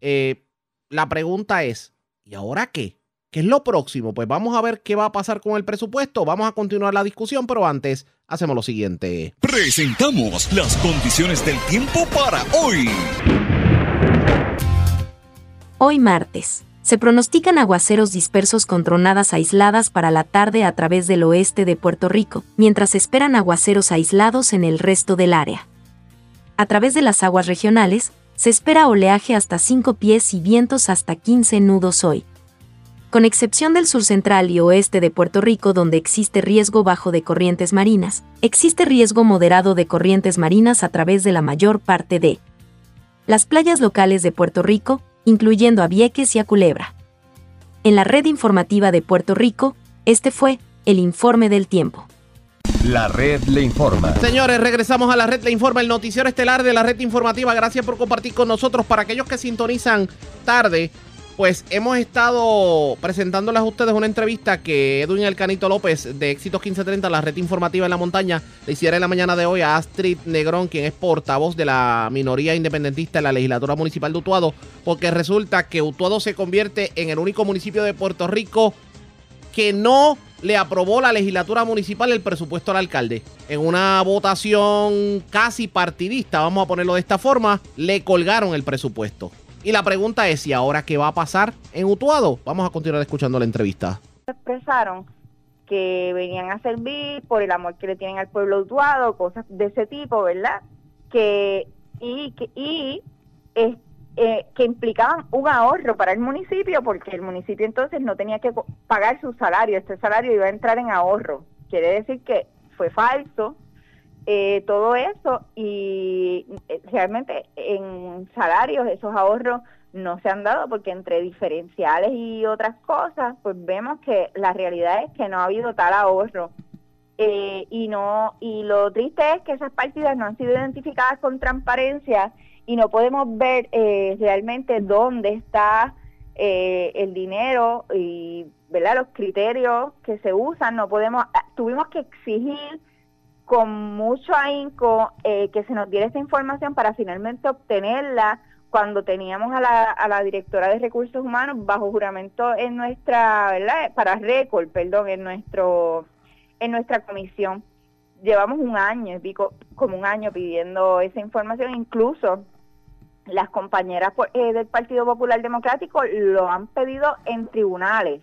Eh, la pregunta es, ¿y ahora qué? ¿Qué es lo próximo? Pues vamos a ver qué va a pasar con el presupuesto. Vamos a continuar la discusión, pero antes hacemos lo siguiente. Presentamos las condiciones del tiempo para hoy. Hoy martes. Se pronostican aguaceros dispersos con tronadas aisladas para la tarde a través del oeste de Puerto Rico, mientras esperan aguaceros aislados en el resto del área. A través de las aguas regionales, se espera oleaje hasta 5 pies y vientos hasta 15 nudos hoy. Con excepción del sur central y oeste de Puerto Rico donde existe riesgo bajo de corrientes marinas, existe riesgo moderado de corrientes marinas a través de la mayor parte de las playas locales de Puerto Rico, incluyendo a Vieques y a Culebra. En la red informativa de Puerto Rico, este fue el informe del tiempo. La red le informa. Señores, regresamos a la red le informa, el noticiero estelar de la red informativa. Gracias por compartir con nosotros. Para aquellos que sintonizan tarde, pues hemos estado presentándoles a ustedes una entrevista que Edwin Alcanito López de Éxitos 1530, la red informativa en la montaña, le hiciera en la mañana de hoy a Astrid Negrón, quien es portavoz de la minoría independentista en la legislatura municipal de Utuado, porque resulta que Utuado se convierte en el único municipio de Puerto Rico que no le aprobó la legislatura municipal el presupuesto al alcalde. En una votación casi partidista, vamos a ponerlo de esta forma, le colgaron el presupuesto. Y la pregunta es, ¿y ahora qué va a pasar en Utuado? Vamos a continuar escuchando la entrevista. Expresaron que venían a servir por el amor que le tienen al pueblo Utuado, cosas de ese tipo, ¿verdad? Que y que y eh, que implicaban un ahorro para el municipio porque el municipio entonces no tenía que pagar su salario, este salario iba a entrar en ahorro. Quiere decir que fue falso, eh, todo eso y eh, realmente en salarios esos ahorros no se han dado porque entre diferenciales y otras cosas pues vemos que la realidad es que no ha habido tal ahorro. Eh, y no y lo triste es que esas partidas no han sido identificadas con transparencia y no podemos ver realmente dónde está el dinero y verdad los criterios que se usan. No podemos tuvimos que exigir con mucho ahínco eh, que se nos diera esta información para finalmente obtenerla cuando teníamos a la, a la directora de recursos humanos bajo juramento en nuestra, ¿verdad? Para récord, perdón, en nuestro en nuestra comisión. Llevamos un año, pico, como un año pidiendo esa información, incluso las compañeras eh, del Partido Popular Democrático lo han pedido en tribunales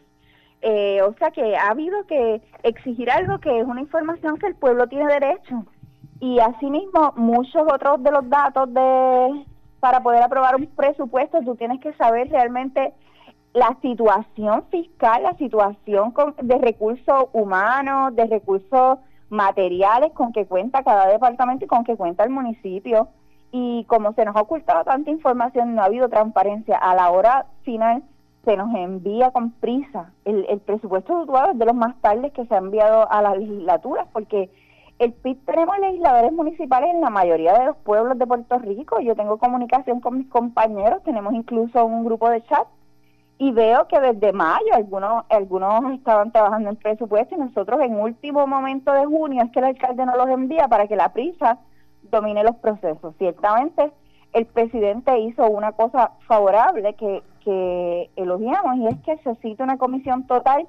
eh, o sea que ha habido que exigir algo que es una información que el pueblo tiene derecho. Y asimismo, muchos otros de los datos de para poder aprobar un presupuesto, tú tienes que saber realmente la situación fiscal, la situación de recursos humanos, de recursos materiales con que cuenta cada departamento y con que cuenta el municipio. Y como se nos ha ocultado tanta información, no ha habido transparencia a la hora final se nos envía con prisa. El, el presupuesto es de los más tardes que se ha enviado a las legislaturas, porque el PIB tenemos legisladores municipales en la mayoría de los pueblos de Puerto Rico. Yo tengo comunicación con mis compañeros, tenemos incluso un grupo de chat y veo que desde mayo algunos algunos estaban trabajando en presupuesto y nosotros en último momento de junio es que el alcalde nos los envía para que la prisa domine los procesos. Ciertamente el presidente hizo una cosa favorable que que elogiamos y es que se cita una comisión total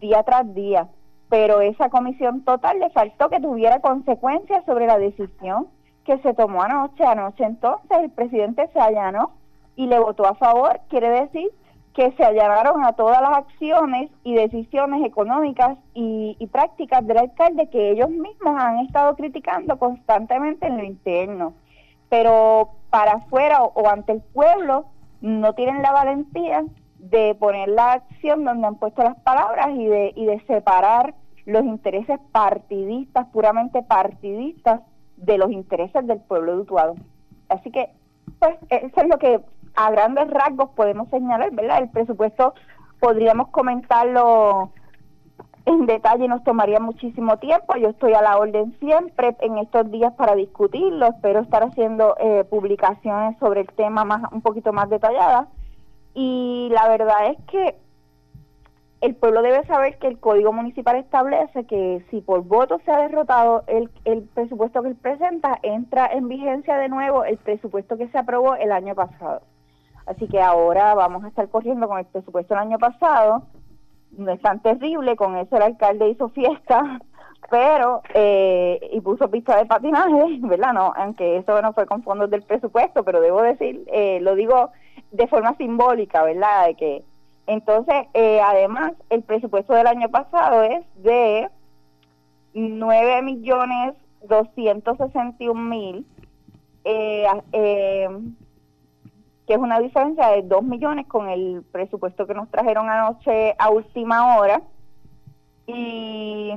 día tras día, pero esa comisión total le faltó que tuviera consecuencias sobre la decisión que se tomó anoche. Anoche entonces el presidente se allanó y le votó a favor, quiere decir que se allanaron a todas las acciones y decisiones económicas y, prácticas del alcalde que ellos mismos han estado criticando constantemente en lo interno. Pero para afuera o ante el pueblo no tienen la valentía de poner la acción donde han puesto las palabras y de, y de separar los intereses partidistas, puramente partidistas, de los intereses del pueblo de Utuado. Así que, pues, eso es lo que a grandes rasgos podemos señalar, ¿verdad? El presupuesto podríamos comentarlo en detalle nos tomaría muchísimo tiempo. Yo estoy a la orden siempre en estos días para discutirlo. Espero estar haciendo eh, publicaciones sobre el tema más un poquito más detalladas. Y la verdad es que el pueblo debe saber que el Código Municipal establece que si por voto se ha derrotado el, el presupuesto que él presenta, entra en vigencia de nuevo el presupuesto que se aprobó el año pasado. Así que ahora vamos a estar corriendo con el presupuesto del año pasado. No es tan terrible, con eso el alcalde hizo fiesta, [laughs] pero, eh, y puso pista de patinaje, [laughs] ¿verdad? No, aunque eso no fue con fondos del presupuesto, pero debo decir, eh, lo digo de forma simbólica, ¿verdad? De que entonces, eh, además, el presupuesto del año pasado es de 9 millones 261 mil, eh, eh, que es una diferencia de 2 millones con el presupuesto que nos trajeron anoche a última hora y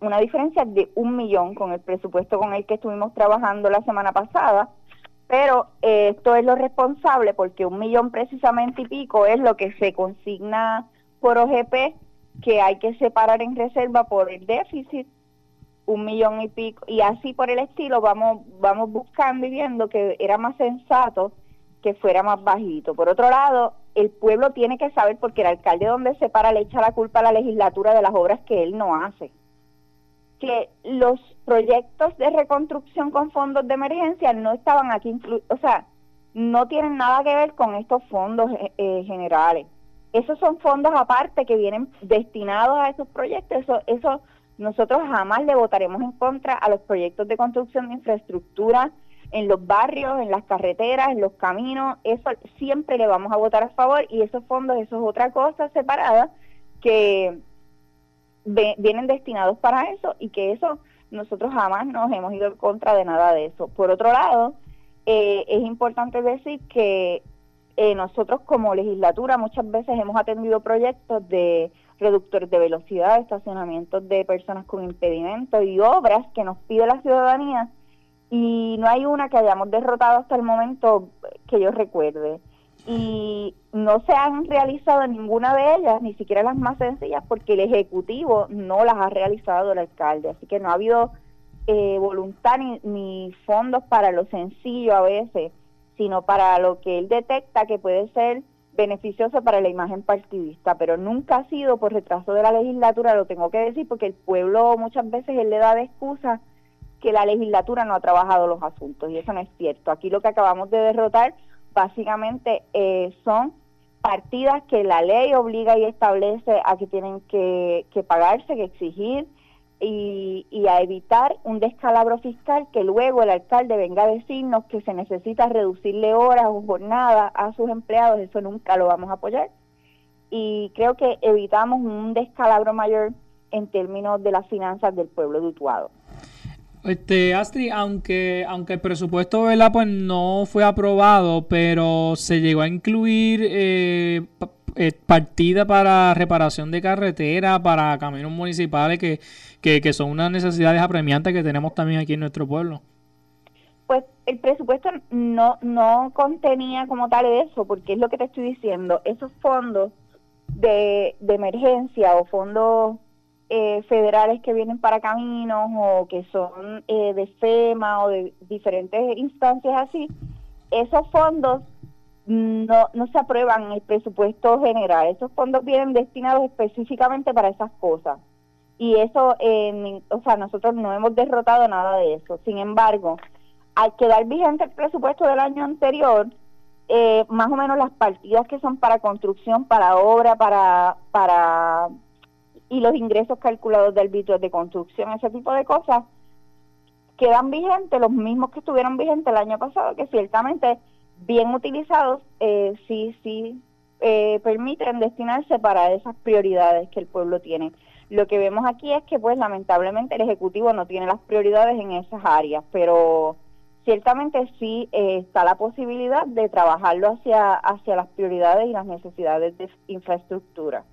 una diferencia de un millón con el presupuesto con el que estuvimos trabajando la semana pasada. Pero eh, esto es lo responsable porque un millón precisamente y pico es lo que se consigna por OGP que hay que separar en reserva por el déficit un millón y pico y así por el estilo vamos vamos buscando y viendo que era más sensato que fuera más bajito. Por otro lado, el pueblo tiene que saber porque el alcalde donde se para le echa la culpa a la legislatura de las obras que él no hace que los proyectos de reconstrucción con fondos de emergencia no estaban aquí incluidos, o sea, no tienen nada que ver con estos fondos eh, eh, generales. Esos son fondos aparte que vienen destinados a esos proyectos. Eso, eso nosotros jamás le votaremos en contra a los proyectos de construcción de infraestructura en los barrios, en las carreteras, en los caminos. Eso siempre le vamos a votar a favor y esos fondos, eso es otra cosa separada que vienen destinados para eso y que eso nosotros jamás nos hemos ido en contra de nada de eso. Por otro lado, eh, es importante decir que eh, nosotros como legislatura muchas veces hemos atendido proyectos de reductores de velocidad, estacionamientos de personas con impedimento y obras que nos pide la ciudadanía y no hay una que hayamos derrotado hasta el momento que yo recuerde y no se han realizado ninguna de ellas, ni siquiera las más sencillas, porque el Ejecutivo no las ha realizado el alcalde. Así que no ha habido eh, voluntad ni, fondos para lo sencillo a veces, sino para lo que él detecta que puede ser beneficioso para la imagen partidista, pero nunca ha sido por retraso de la legislatura, lo tengo que decir, porque el pueblo muchas veces él le da de excusa que la legislatura no ha trabajado los asuntos, y eso no es cierto. Aquí lo que acabamos de derrotar básicamente eh, son partidas que la ley obliga y establece a que tienen que, pagarse, que exigir y, a evitar un descalabro fiscal que luego el alcalde venga a decirnos que se necesita reducirle horas o jornada a sus empleados, eso nunca lo vamos a apoyar. Y creo que evitamos un descalabro mayor en términos de las finanzas del pueblo de Utuado. Este, Astrid, aunque, aunque el presupuesto ¿verdad? Pues no fue aprobado, pero se llegó a incluir eh, eh, partida para reparación de carretera, para caminos municipales, que, que, son unas necesidades apremiantes que tenemos también aquí en nuestro pueblo. Pues el presupuesto no, no contenía como tal eso, porque es lo que te estoy diciendo, esos fondos de, de emergencia o fondos eh, federales que vienen para caminos o que son eh, de FEMA o de diferentes instancias así, esos fondos no, no se aprueban en el presupuesto general. Esos fondos vienen destinados específicamente para esas cosas. Y eso, o sea, nosotros no hemos derrotado nada de eso. Sin embargo, al quedar vigente el presupuesto del año anterior, eh, más o menos las partidas que son para construcción, para obra, para, para y los ingresos calculados del arbitrio de construcción, ese tipo de cosas, quedan vigentes, los mismos que estuvieron vigentes el año pasado, que ciertamente bien utilizados, eh, sí, sí eh, permiten destinarse para esas prioridades que el pueblo tiene. Lo que vemos aquí es que, pues, lamentablemente el Ejecutivo no tiene las prioridades en esas áreas, pero ciertamente sí eh, está la posibilidad de trabajarlo hacia, hacia las prioridades y las necesidades de infraestructura.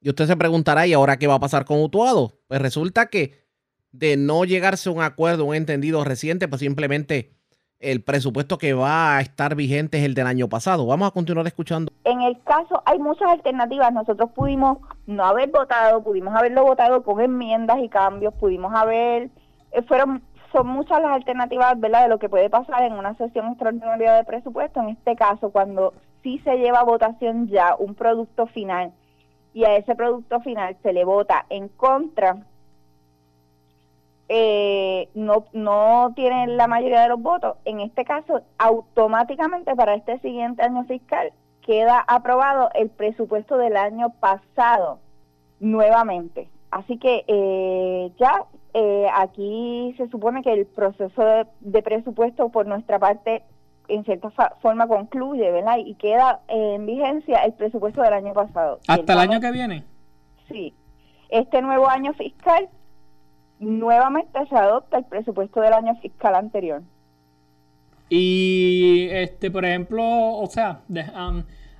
Y usted se preguntará, ¿y ahora qué va a pasar con Utuado? Pues resulta que de no llegarse a un acuerdo, un entendido reciente, pues simplemente el presupuesto que va a estar vigente es el del año pasado. Vamos a continuar escuchando. En el caso, hay muchas alternativas. Nosotros pudimos no haber votado, pudimos haberlo votado con enmiendas y cambios, pudimos haber, eh, fueron, son muchas las alternativas, ¿verdad?, de lo que puede pasar en una sesión extraordinaria de presupuesto. En este caso, cuando sí se lleva a votación ya un producto final y a ese producto final se le vota en contra, eh, no, no la mayoría de los votos, en este caso, automáticamente para este siguiente año fiscal queda aprobado el presupuesto del año pasado nuevamente. Así que eh, ya eh, aquí se supone que el proceso de, presupuesto por nuestra parte en cierta forma concluye, ¿verdad? Y queda en vigencia el presupuesto del año pasado. ¿Hasta el año que viene? Sí. Este nuevo año fiscal nuevamente se adopta el presupuesto del año fiscal anterior. Y, este, por ejemplo, o sea,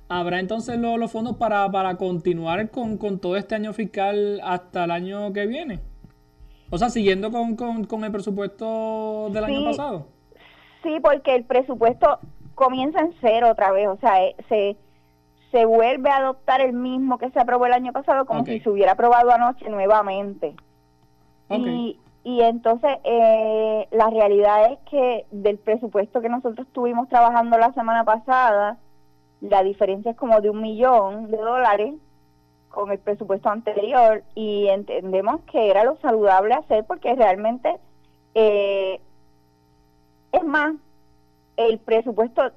¿habrá entonces los fondos para, para continuar con, todo este año fiscal hasta el año que viene? O sea, siguiendo con, con, el presupuesto del año pasado. Sí, porque el presupuesto comienza en cero otra vez, o sea, eh, se, se vuelve a adoptar el mismo que se aprobó el año pasado como si se hubiera aprobado anoche nuevamente. Y, y entonces eh, la realidad es que del presupuesto que nosotros estuvimos trabajando la semana pasada, la diferencia es como de un millón de dólares con el presupuesto anterior y entendemos que era lo saludable hacer porque realmente eh, es más, el presupuesto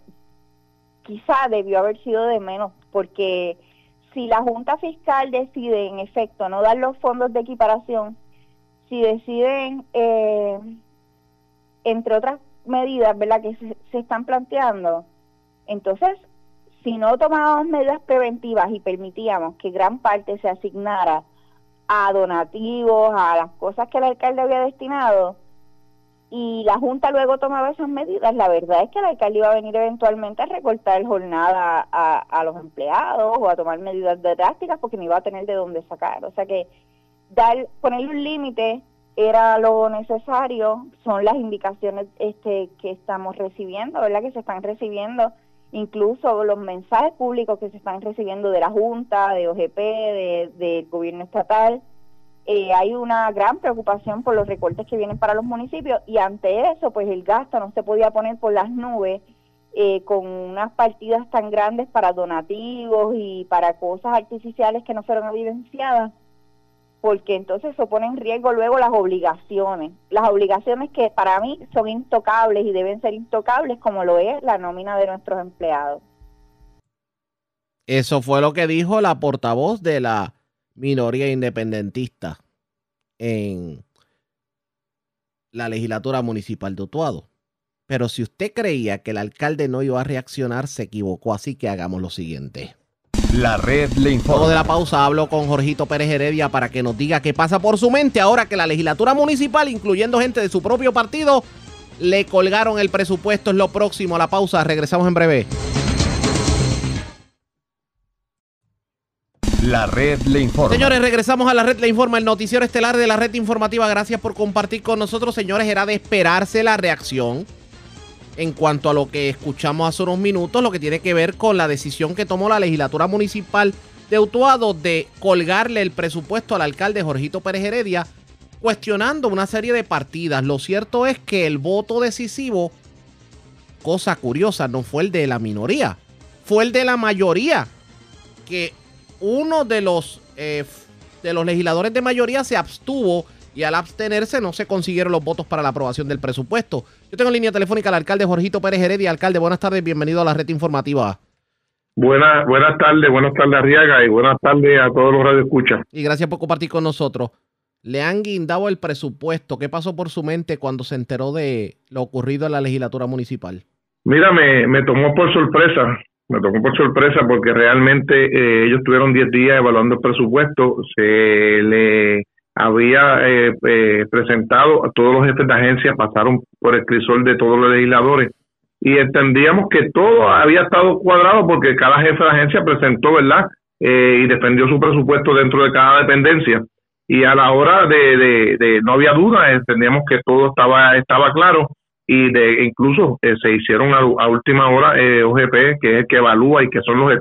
quizá debió haber sido de menos porque si la Junta Fiscal decide en efecto no dar los fondos de equiparación, si deciden, eh, entre otras medidas, ¿verdad?, que se, están planteando, entonces, si no tomábamos medidas preventivas y permitíamos que gran parte se asignara a donativos, a las cosas que el alcalde había destinado, y la Junta luego tomaba esas medidas, la verdad es que el alcalde iba a venir eventualmente a recortar jornada a, a los empleados o a tomar medidas drásticas porque no iba a tener de dónde sacar. O sea que dar, ponerle un límite era lo necesario, son las indicaciones este, que estamos recibiendo, ¿verdad? Que se están recibiendo, incluso los mensajes públicos que se están recibiendo de la Junta, de OGP, del de gobierno estatal. Eh, hay una gran preocupación por los recortes que vienen para los municipios y ante eso, pues el gasto no se podía poner por las nubes eh, con unas partidas tan grandes para donativos y para cosas artificiales que no fueron evidenciadas porque entonces se pone en riesgo luego las obligaciones, las obligaciones que para mí son intocables y deben ser intocables como lo es la nómina de nuestros empleados. Eso fue lo que dijo la portavoz de la minoría independentista en la legislatura municipal de Utuado. Pero si usted creía que el alcalde no iba a reaccionar, se equivocó, así que hagamos lo siguiente. La red le informa. de la pausa hablo con Jorgito Pérez Heredia para que nos diga qué pasa por su mente ahora que la legislatura municipal, incluyendo gente de su propio partido, le colgaron el presupuesto. Es lo próximo a la pausa. Regresamos en breve. La red le informa. Señores, regresamos a la red le informa, el noticiero estelar de la red informativa. Gracias por compartir con nosotros, señores. Era de esperarse la reacción en cuanto a lo que escuchamos hace unos minutos, lo que tiene que ver con la decisión que tomó la legislatura municipal de Utuado de colgarle el presupuesto al alcalde Jorgito Pérez Heredia, cuestionando una serie de partidas. Lo cierto es que el voto decisivo, cosa curiosa, no fue el de la minoría, fue el de la mayoría, que uno de los, eh, de los legisladores de mayoría se abstuvo y al abstenerse no se consiguieron los votos para la aprobación del presupuesto. Yo tengo en línea telefónica al alcalde Jorgito Pérez Heredia. Alcalde, buenas tardes, bienvenido a la red informativa. Buenas, buenas tardes, buenas tardes Arriaga y buenas tardes a todos los radioescuchas. Y gracias por compartir con nosotros. Le han guindado el presupuesto. ¿Qué pasó por su mente cuando se enteró de lo ocurrido en la legislatura municipal? Mira, me, me tomó por sorpresa. Me tomó por sorpresa porque realmente eh, ellos tuvieron 10 días evaluando el presupuesto. Se le había eh, eh, presentado a todos los jefes de agencia, pasaron por el crisol de todos los legisladores y entendíamos que todo había estado cuadrado porque cada jefe de agencia presentó, ¿verdad? Eh, y defendió su presupuesto dentro de cada dependencia. Y a la hora de, de, no había duda, entendíamos que todo estaba estaba claro y de incluso se hicieron a, última hora OGP, que es el que evalúa y que son los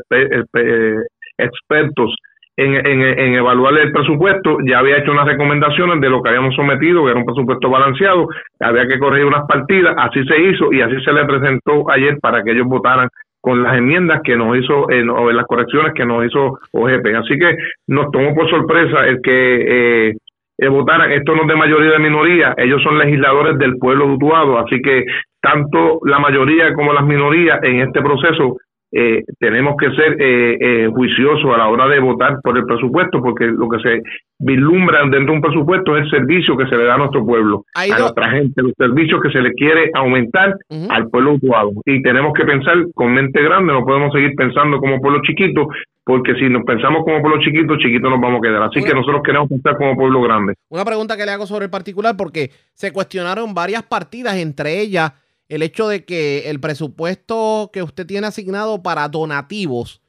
expertos en, en, evaluar el presupuesto, ya había hecho unas recomendaciones de lo que habíamos sometido, que era un presupuesto balanceado, había que corregir unas partidas, así se hizo y así se le presentó ayer para que ellos votaran con las enmiendas que nos hizo eh, o las correcciones que nos hizo OGP. Así que nos tomó por sorpresa el que eh, eh, votaran. Esto no es de mayoría de minoría, ellos son legisladores del pueblo de Utuado, así que tanto la mayoría como las minorías en este proceso eh, tenemos que ser eh, eh, juiciosos a la hora de votar por el presupuesto, porque lo que se vislumbra dentro de un presupuesto es el servicio que se le da a nuestro pueblo, a nuestra gente, los servicios que se le quiere aumentar al pueblo usuario. Y tenemos que pensar con mente grande, no podemos seguir pensando como pueblo chiquito, porque si nos pensamos como pueblo chiquito, chiquito nos vamos a quedar. Así que nosotros queremos pensar como pueblo grande. Una pregunta que le hago sobre el particular, porque se cuestionaron varias partidas, entre ellas el hecho de que el presupuesto que usted tiene asignado para donativos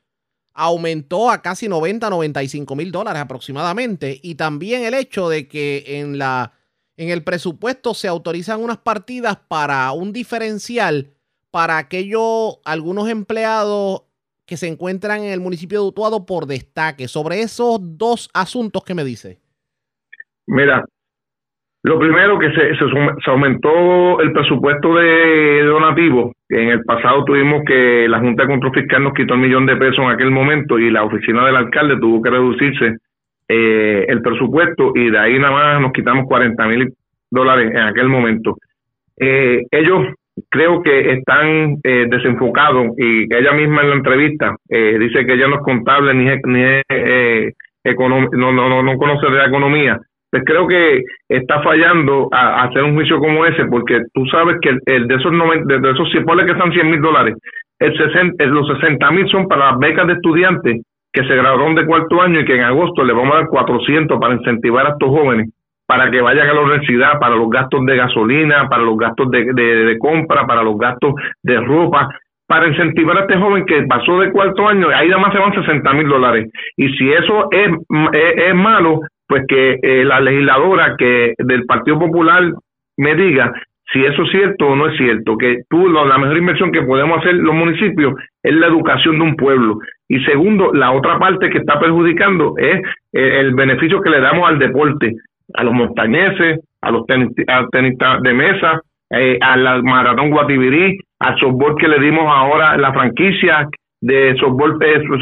aumentó a casi 90, 95 mil dólares aproximadamente. Y también el hecho de que en, la, en el presupuesto se autorizan unas partidas para un diferencial para aquellos, algunos empleados que se encuentran en el municipio de Utuado por destaque. Sobre esos dos asuntos, ¿qué me dice? Mira, lo primero que se, aumentó el presupuesto de donativo. En el pasado tuvimos que la Junta de Control Fiscal nos quitó un millón de pesos en aquel momento y la oficina del alcalde tuvo que reducirse eh, el presupuesto y de ahí nada más nos quitamos 40 mil dólares en aquel momento. Eh, ellos creo que están eh, desenfocados y ella misma en la entrevista dice que ella no es contable ni, ni es no, no, no conoce de la economía. Pues creo que está fallando a, hacer un juicio como ese, porque tú sabes que el, de esos de esos si que están 100 mil dólares, el 60, los 60 mil son para las becas de estudiantes que se graduaron de cuarto año y que en agosto le vamos a dar 400 para incentivar a estos jóvenes para que vayan a la universidad, para los gastos de gasolina, para los gastos de, compra, para los gastos de ropa, para incentivar a este joven que pasó de cuarto año, ahí nada más se van 60 mil dólares. Y si eso es, es malo, pues que eh, la legisladora que del Partido Popular me diga si eso es cierto o no es cierto, que tú la mejor inversión que podemos hacer los municipios es la educación de un pueblo. Y segundo, la otra parte que está perjudicando es eh, el beneficio que le damos al deporte, a los montañeses, a los tenistas de mesa, eh, a la maratón Guatibirí, al softball que le dimos ahora la franquicia, de softball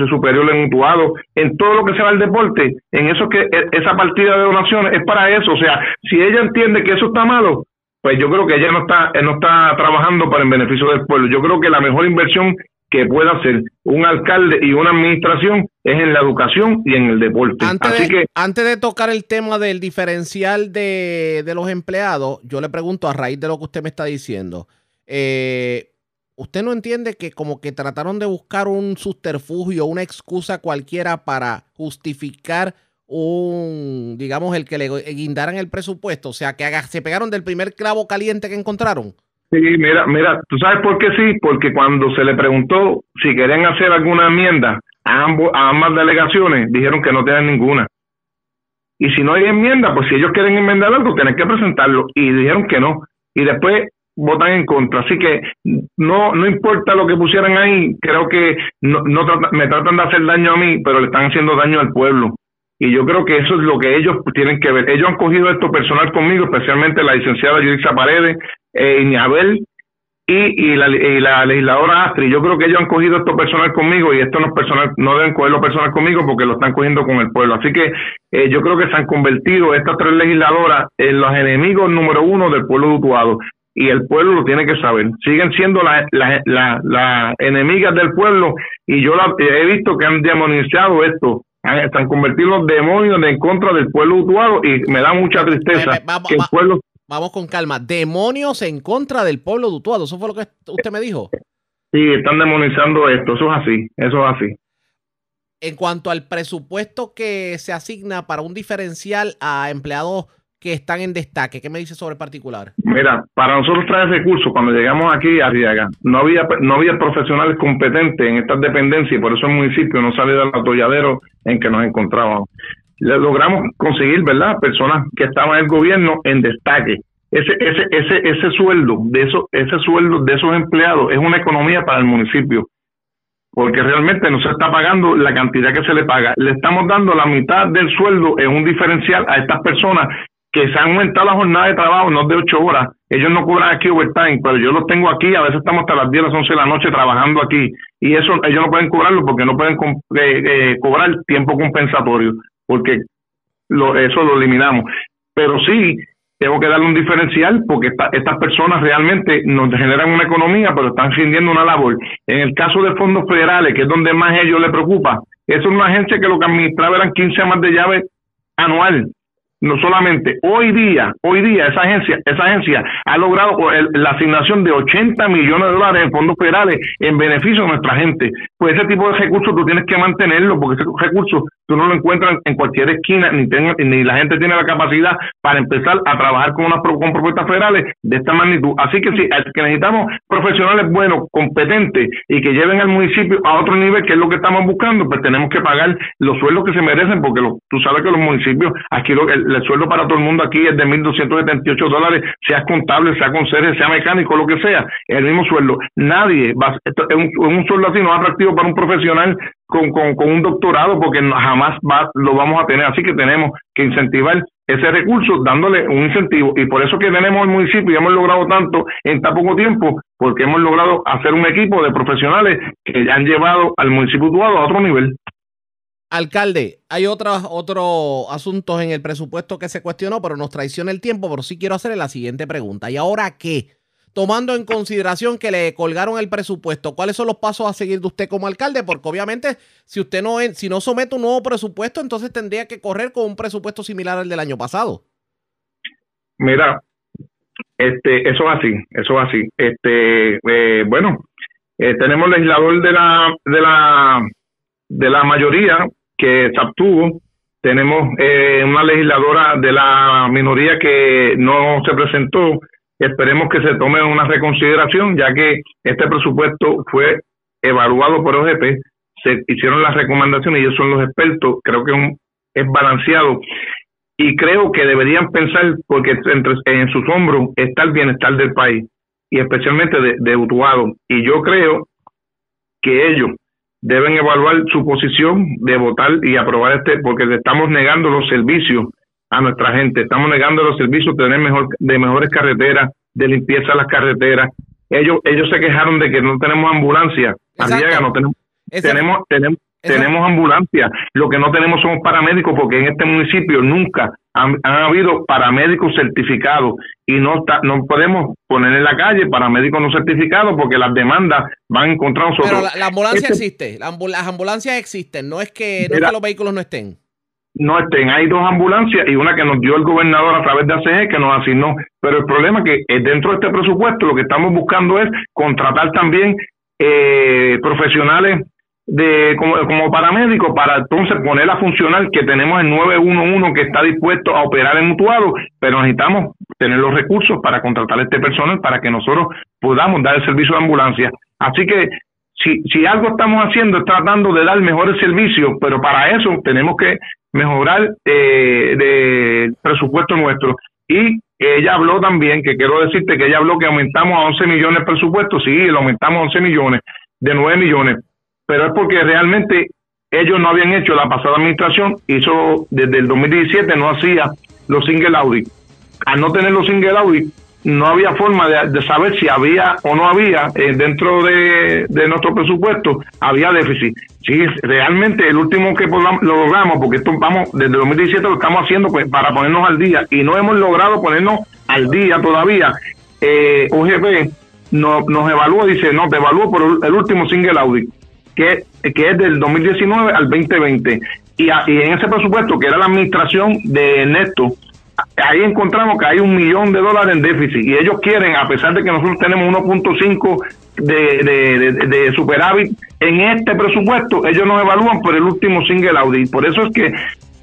superior en Utuado, en todo lo que sea el deporte, en eso que e, esa partida de donaciones es para eso, o sea, si ella entiende que eso está malo, pues yo creo que ella no está no está trabajando para el beneficio del pueblo. Yo creo que la mejor inversión que pueda hacer un alcalde y una administración es en la educación y en el deporte. Antes, Así de, que antes de tocar el tema del diferencial de, de los empleados, yo le pregunto a raíz de lo que usted me está diciendo, eh, ¿Usted no entiende que como que trataron de buscar un subterfugio, una excusa cualquiera para justificar un, digamos, el que le guindaran el presupuesto? O sea, que se pegaron del primer clavo caliente que encontraron. Sí, mira, mira, ¿tú sabes por qué sí? Porque cuando se le preguntó si querían hacer alguna enmienda a, ambos, a ambas delegaciones, dijeron que no tenían ninguna. Y si no hay enmienda, pues si ellos quieren enmendar algo, tienen que presentarlo. Y dijeron que no. Y después votan en contra. Así que no no importa lo que pusieran ahí, creo que no, no me tratan de hacer daño a mí, pero le están haciendo daño al pueblo. Y yo creo que eso es lo que ellos tienen que ver. Ellos han cogido esto personal conmigo, especialmente la licenciada Yulisa Paredes, eh, Iñabel y, y, la, y la legisladora Astri. Yo creo que ellos han cogido esto personal conmigo y esto no es personal, no deben cogerlo personal conmigo porque lo están cogiendo con el pueblo. Así que eh, yo creo que se han convertido estas tres legisladoras en los enemigos número uno del pueblo de Utuado y el pueblo lo tiene que saber. Siguen siendo las la, la, enemigas del pueblo y yo he visto que han demonizado esto. Están convertidos los demonios en contra del pueblo utuado y me da mucha tristeza vamos, que el pueblo... Vamos con calma. Demonios en contra del pueblo de Utuado. ¿Eso fue lo que usted me dijo? Sí, están demonizando esto. Eso es así. Eso es así. En cuanto al presupuesto que se asigna para un diferencial a empleados que están en destaque. ¿Qué me dice sobre particular? Mira, para nosotros traer recursos, cuando llegamos aquí a Riaga, no había, no había profesionales competentes en estas dependencias y por eso el municipio no salió del atolladero en que nos encontrábamos. Logramos conseguir, ¿verdad?, personas que estaban en el gobierno en destaque. Ese, ese, ese, ese sueldo de esos, ese sueldo de esos empleados es una economía para el municipio porque realmente no se está pagando la cantidad que se le paga. Le estamos dando la mitad del sueldo en un diferencial a estas personas que se han aumentado la jornada de trabajo, no de ocho horas. Ellos no cobran aquí overtime, pero yo los tengo aquí, a veces estamos hasta las 10, las 11 de la noche trabajando aquí. Y eso ellos no pueden cobrarlo porque no pueden eh, eh, cobrar tiempo compensatorio, porque lo, eso lo eliminamos. Pero sí, tengo que darle un diferencial porque estas personas realmente nos generan una economía, pero están rindiendo una labor. En el caso de fondos federales, que es donde más a ellos les preocupa, es una agencia que lo que administraba eran 15 amas de llave anual no solamente hoy día, hoy día esa agencia, esa agencia ha logrado la asignación de 80 millones de dólares en fondos federales en beneficio de nuestra gente. Pues ese tipo de recursos tú tienes que mantenerlo porque ese recurso tú no lo encuentras en cualquier esquina ni ni la gente tiene la capacidad para empezar a trabajar con unas con propuestas federales de esta magnitud. Así que sí, que necesitamos profesionales buenos, competentes y que lleven al municipio a otro nivel, que es lo que estamos buscando, pues tenemos que pagar los sueldos que se merecen porque tú sabes que los municipios aquí lo, el, el sueldo para todo el mundo aquí es de 1.278 dólares, sea contable, sea conserje, sea mecánico, lo que sea, el mismo sueldo. Nadie va, es un, un sueldo así no es atractivo para un profesional con, con, un doctorado porque jamás va, lo vamos a tener. Así que tenemos que incentivar ese recurso dándole un incentivo y por eso que tenemos el municipio y hemos logrado tanto en tan poco tiempo porque hemos logrado hacer un equipo de profesionales que han llevado al municipio a otro nivel. Alcalde, hay otros otros asuntos en el presupuesto que se cuestionó, pero nos traiciona el tiempo, pero sí quiero hacerle la siguiente pregunta. ¿Y ahora qué? Tomando en consideración que le colgaron el presupuesto, ¿cuáles son los pasos a seguir de usted como alcalde? Porque obviamente, si usted no, si no somete un nuevo presupuesto, entonces tendría que correr con un presupuesto similar al del año pasado. Mira, este, eso es así, eso es así. Este, eh, bueno, eh, tenemos legislador de la, de la, de la mayoría que se abstuvo. Tenemos eh, una legisladora de la minoría que no se presentó. Esperemos que se tome una reconsideración, ya que este presupuesto fue evaluado por OGP, se hicieron las recomendaciones ellos son los expertos. Creo que es balanceado y creo que deberían pensar, porque entre, en sus hombros está el bienestar del país y especialmente de, de Utuado. Y yo creo que ellos deben evaluar su posición de votar y aprobar este, porque le estamos negando los servicios a nuestra gente, estamos negando los servicios de tener mejor, de mejores carreteras, de limpieza de las carreteras. Ellos, ellos se quejaron de que no tenemos ambulancia, no tenemos, tenemos, tenemos, tenemos ambulancia, lo que no tenemos son paramédicos porque en este municipio nunca han, habido paramédicos certificados y no está, no podemos poner en la calle paramédicos no certificados porque las demandas van a encontrar nosotros. Pero la, ambulancia este existe, las ambulancias existen, no es que, no es que los vehículos no estén. No estén, hay dos ambulancias y una que nos dio el gobernador a través de ACG que nos asignó, pero el problema es que eh, dentro de este presupuesto lo que estamos buscando es contratar también eh, profesionales de como, como paramédico para entonces poner a funcionar que tenemos el 911 que está dispuesto a operar en mutuado, pero necesitamos tener los recursos para contratar a este personal para que nosotros podamos dar el servicio de ambulancia. Así que si, si algo estamos haciendo es tratando de dar mejores servicios, pero para eso tenemos que mejorar eh, el presupuesto nuestro. Y ella habló también, que quiero decirte que ella habló que aumentamos a 11 millones el presupuesto, sí, lo aumentamos a 11 millones, de 9 millones, pero es porque realmente ellos no habían hecho, la pasada administración hizo desde el 2017, no hacía los single audit. Al no tener los single audit, no había forma de, saber si había o no había eh, dentro de, nuestro presupuesto, había déficit. Sí, realmente el último que lo logramos, porque esto vamos, desde el 2017 lo estamos haciendo pues, para ponernos al día y no hemos logrado ponernos al día todavía. Eh, UGP no, nos evalúa, dice, no, te evalúo por el último single audit que, que es del 2019 al 2020. Y, y en ese presupuesto, que era la administración de Neto, ahí encontramos que hay un millón de dólares en déficit y ellos quieren, a pesar de que nosotros tenemos 1.5 de, de, de, superávit en este presupuesto, ellos nos evalúan por el último single audit. Por eso es que,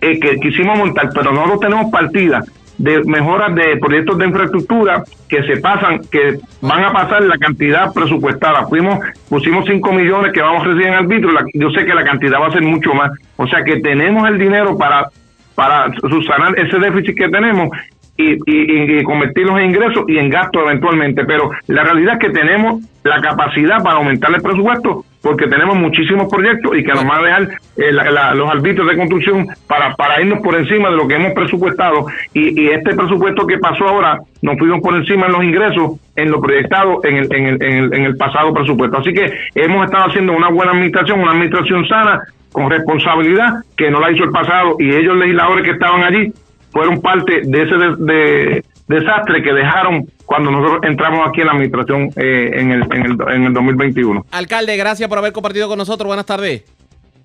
eh, que quisimos montar, pero nosotros tenemos partida de mejoras de proyectos de infraestructura que se pasan, que van a pasar la cantidad presupuestada. Fuimos, pusimos 5 millones que vamos a recibir en arbitrio, yo sé que la cantidad va a ser mucho más. O sea que tenemos el dinero para, para subsanar ese déficit que tenemos y, y, y, convertirlos en ingresos y en gastos eventualmente. Pero la realidad es que tenemos la capacidad para aumentar el presupuesto porque tenemos muchísimos proyectos y que nos van a dejar eh, los arbitrios de construcción para, para irnos por encima de lo que hemos presupuestado. Y, y este presupuesto que pasó ahora, nos fuimos por encima en los ingresos, en lo proyectado en el, en el, en el, en el pasado presupuesto. Así que hemos estado haciendo una buena administración, una administración sana, con responsabilidad, que no la hizo el pasado, y ellos legisladores que estaban allí fueron parte de ese de, desastre que dejaron cuando nosotros entramos aquí en la administración eh, en, el, en, el, en el 2021. Alcalde, gracias por haber compartido con nosotros. Buenas tardes.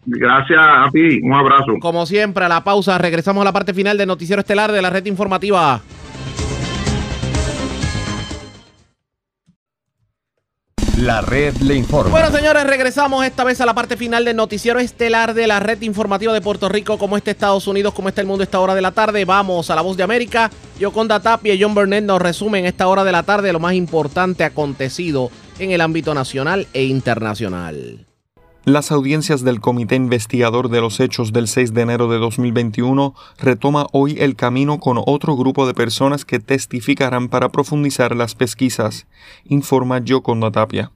Gracias a ti, un abrazo. Como siempre, a la pausa, regresamos a la parte final del noticiero estelar de la red informativa. La red le informa. Bueno, señores, regresamos esta vez a la parte final del noticiero estelar de la red informativa de Puerto Rico. ¿Cómo está Estados Unidos? ¿Cómo está el mundo esta hora de la tarde? Vamos a la voz de América. Yo con Tapia y John Burnett nos resumen esta hora de la tarde lo más importante acontecido en el ámbito nacional e internacional. Las audiencias del Comité Investigador de los Hechos del 6 de enero de 2021 retoma hoy el camino con otro grupo de personas que testificarán para profundizar las pesquisas, informa Yoconda Tapia.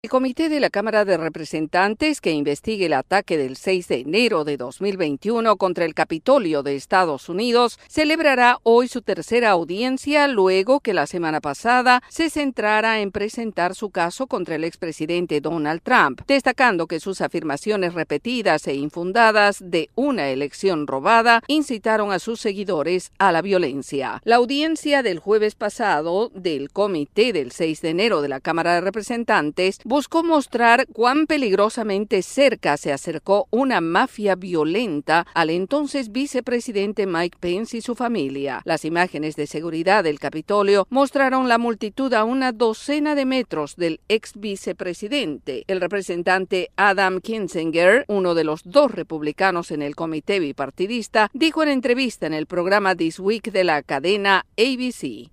El Comité de la Cámara de Representantes que investigue el ataque del 6 de enero de 2021 contra el Capitolio de Estados Unidos celebrará hoy su tercera audiencia luego que la semana pasada se centrara en presentar su caso contra el expresidente Donald Trump, destacando que sus afirmaciones repetidas e infundadas de una elección robada incitaron a sus seguidores a la violencia. La audiencia del jueves pasado del Comité del 6 de enero de la Cámara de Representantes buscó mostrar cuán peligrosamente cerca se acercó una mafia violenta al entonces vicepresidente Mike Pence y su familia. Las imágenes de seguridad del Capitolio mostraron la multitud a una docena de metros del ex vicepresidente. El representante Adam Kinzinger, uno de los dos republicanos en el comité bipartidista, dijo en entrevista en el programa This Week de la cadena ABC.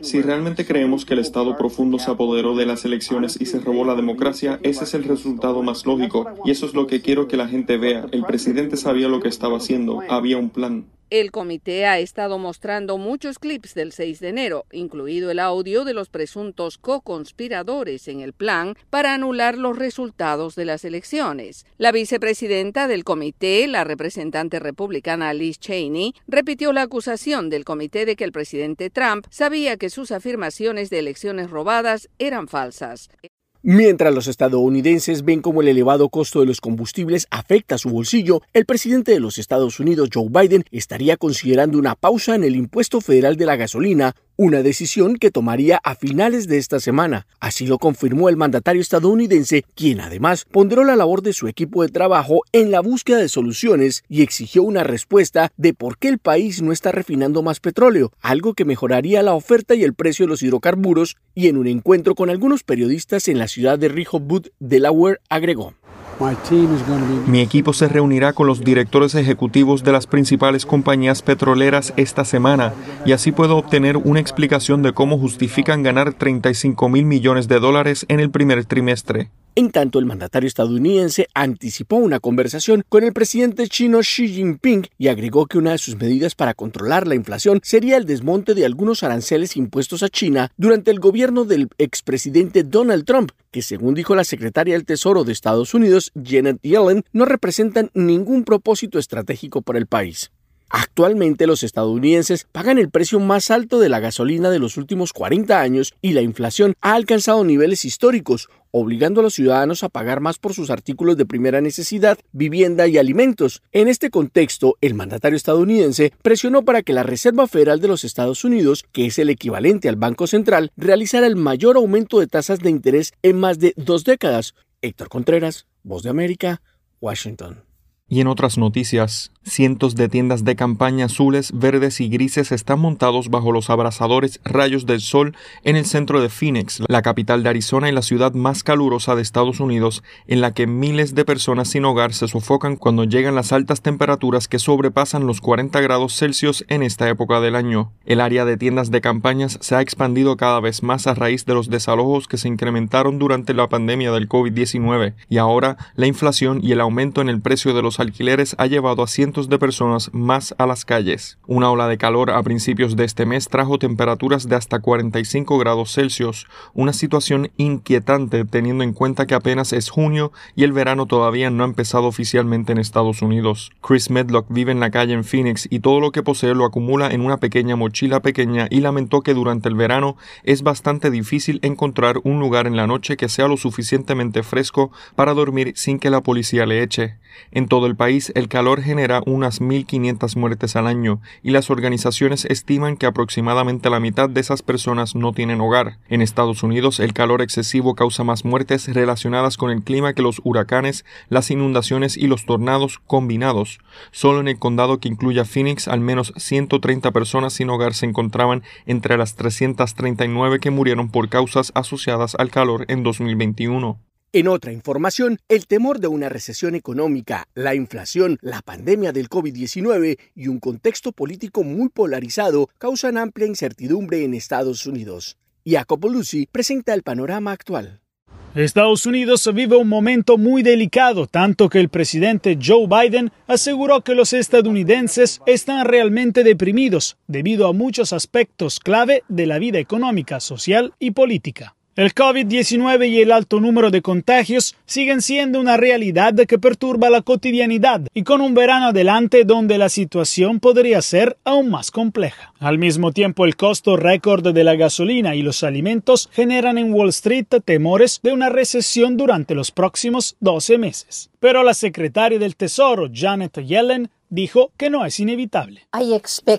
Si realmente creemos que el Estado profundo se apoderó de las elecciones y se robó la democracia, ese es el resultado más lógico. Y eso es lo que quiero que la gente vea. El presidente sabía lo que estaba haciendo, había un plan. El comité ha estado mostrando muchos clips del 6 de enero, incluido el audio de los presuntos co-conspiradores en el plan para anular los resultados de las elecciones. La vicepresidenta del comité, la representante republicana Liz Cheney, repitió la acusación del comité de que el presidente Trump sabía que sus afirmaciones de elecciones robadas eran falsas. Mientras los estadounidenses ven cómo el elevado costo de los combustibles afecta su bolsillo, el presidente de los Estados Unidos, Joe Biden, estaría considerando una pausa en el impuesto federal de la gasolina una decisión que tomaría a finales de esta semana. Así lo confirmó el mandatario estadounidense, quien además ponderó la labor de su equipo de trabajo en la búsqueda de soluciones y exigió una respuesta de por qué el país no está refinando más petróleo, algo que mejoraría la oferta y el precio de los hidrocarburos, y en un encuentro con algunos periodistas en la ciudad de Rehoboth, Delaware, agregó. Mi equipo se reunirá con los directores ejecutivos de las principales compañías petroleras esta semana y así puedo obtener una explicación de cómo justifican ganar 35 mil millones de dólares en el primer trimestre. En tanto, el mandatario estadounidense anticipó una conversación con el presidente chino Xi Jinping y agregó que una de sus medidas para controlar la inflación sería el desmonte de algunos aranceles impuestos a China durante el gobierno del expresidente Donald Trump, que según dijo la secretaria del Tesoro de Estados Unidos, Janet Yellen, no representan ningún propósito estratégico para el país. Actualmente los estadounidenses pagan el precio más alto de la gasolina de los últimos 40 años y la inflación ha alcanzado niveles históricos, obligando a los ciudadanos a pagar más por sus artículos de primera necesidad, vivienda y alimentos. En este contexto, el mandatario estadounidense presionó para que la Reserva Federal de los Estados Unidos, que es el equivalente al Banco Central, realizara el mayor aumento de tasas de interés en más de dos décadas. Héctor Contreras, Voz de América, Washington. Y en otras noticias, Cientos de tiendas de campaña azules, verdes y grises están montados bajo los abrasadores rayos del sol en el centro de Phoenix, la capital de Arizona y la ciudad más calurosa de Estados Unidos, en la que miles de personas sin hogar se sofocan cuando llegan las altas temperaturas que sobrepasan los 40 grados Celsius en esta época del año. El área de tiendas de campañas se ha expandido cada vez más a raíz de los desalojos que se incrementaron durante la pandemia del COVID-19 y ahora la inflación y el aumento en el precio de los los alquileres ha llevado a cientos de personas más a las calles. Una ola de calor a principios de este mes trajo temperaturas de hasta 45 grados Celsius, una situación inquietante teniendo en cuenta que apenas es junio y el verano todavía no ha empezado oficialmente en Estados Unidos. Chris Medlock vive en la calle en Phoenix y todo lo que posee lo acumula en una pequeña mochila pequeña y lamentó que durante el verano es bastante difícil encontrar un lugar en la noche que sea lo suficientemente fresco para dormir sin que la policía le eche. En todo el país el calor genera unas 1.500 muertes al año y las organizaciones estiman que aproximadamente la mitad de esas personas no tienen hogar. En Estados Unidos el calor excesivo causa más muertes relacionadas con el clima que los huracanes, las inundaciones y los tornados combinados. Solo en el condado que incluye a Phoenix al menos 130 personas sin hogar se encontraban entre las 339 que murieron por causas asociadas al calor en 2021. En otra información, el temor de una recesión económica, la inflación, la pandemia del COVID-19 y un contexto político muy polarizado causan amplia incertidumbre en Estados Unidos. Jacopo Luzzi presenta el panorama actual. Estados Unidos vive un momento muy delicado, tanto que el presidente Joe Biden aseguró que los estadounidenses están realmente deprimidos debido a muchos aspectos clave de la vida económica, social y política. El COVID-19 y el alto número de contagios siguen siendo una realidad que perturba la cotidianidad y con un verano adelante donde la situación podría ser aún más compleja. Al mismo tiempo, el costo récord de la gasolina y los alimentos generan en Wall Street temores de una recesión durante los próximos 12 meses. Pero la secretaria del Tesoro, Janet Yellen, dijo que no es inevitable.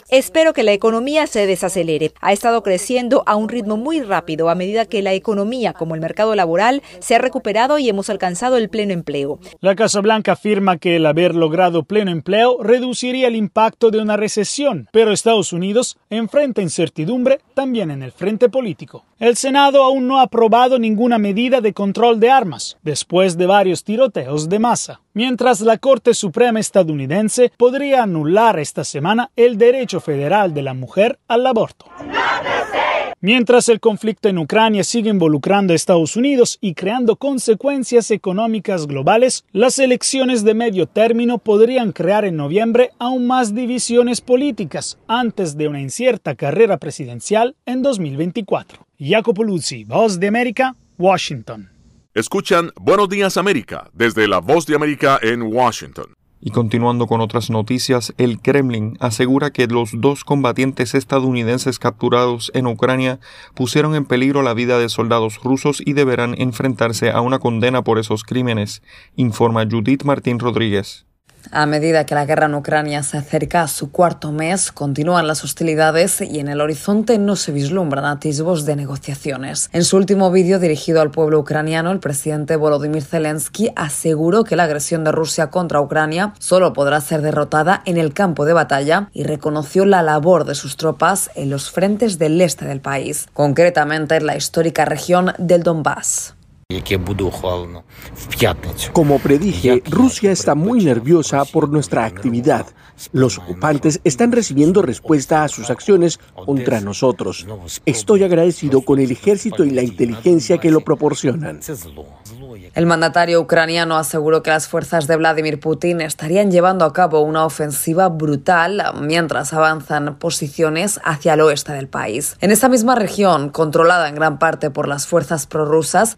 Espero que la economía se desacelere. Ha estado creciendo a un ritmo muy rápido a medida que la economía, como el mercado laboral, se ha recuperado y hemos alcanzado el pleno empleo. La Casa Blanca afirma que el haber logrado pleno empleo reduciría el impacto de una recesión, pero Estados Unidos enfrenta incertidumbre también en el frente político. El Senado aún no ha aprobado ninguna medida de control de armas, después de varios tiroteos de masa, mientras la Corte Suprema estadounidense podría anular esta semana el derecho federal de la mujer al aborto. Mientras el conflicto en Ucrania sigue involucrando a Estados Unidos y creando consecuencias económicas globales, las elecciones de medio término podrían crear en noviembre aún más divisiones políticas antes de una incierta carrera presidencial en 2024. Jacopo Luzzi, Voz de América, Washington. Escuchan Buenos Días América desde la Voz de América en Washington. Y continuando con otras noticias, el Kremlin asegura que los dos combatientes estadounidenses capturados en Ucrania pusieron en peligro la vida de soldados rusos y deberán enfrentarse a una condena por esos crímenes, informa Judith Martín Rodríguez. A medida que la guerra en Ucrania se acerca a su cuarto mes, continúan las hostilidades y en el horizonte no se vislumbran atisbos de negociaciones. En su último vídeo dirigido al pueblo ucraniano, el presidente Volodymyr Zelensky aseguró que la agresión de Rusia contra Ucrania solo podrá ser derrotada en el campo de batalla y reconoció la labor de sus tropas en los frentes del este del país, concretamente en la histórica región del Donbass. Como predije, Rusia está muy nerviosa por nuestra actividad. Los ocupantes están recibiendo respuesta a sus acciones contra nosotros. Estoy agradecido con el ejército y la inteligencia que lo proporcionan. El mandatario ucraniano aseguró que las fuerzas de Vladimir Putin estarían llevando a cabo una ofensiva brutal mientras avanzan posiciones hacia el oeste del país. En esa misma región, controlada en gran parte por las fuerzas prorrusas,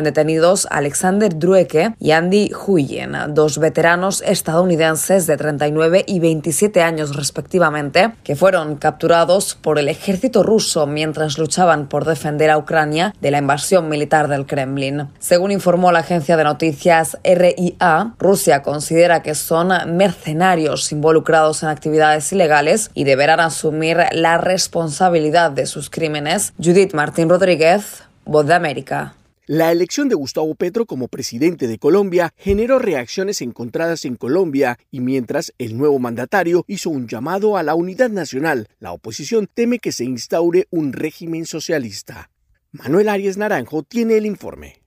detenidos Alexander Drueke y Andy Huyen, dos veteranos estadounidenses de 39 y 27 años respectivamente, que fueron capturados por el ejército ruso mientras luchaban por defender a Ucrania de la invasión militar del Kremlin. Según informó la agencia de noticias RIA, Rusia considera que son mercenarios involucrados en actividades ilegales y deberán asumir la responsabilidad de sus crímenes. Judith Martín Rodríguez, Voz de América. La elección de Gustavo Petro como presidente de Colombia generó reacciones encontradas en Colombia y mientras el nuevo mandatario hizo un llamado a la unidad nacional, la oposición teme que se instaure un régimen socialista. Manuel Arias Naranjo tiene el informe.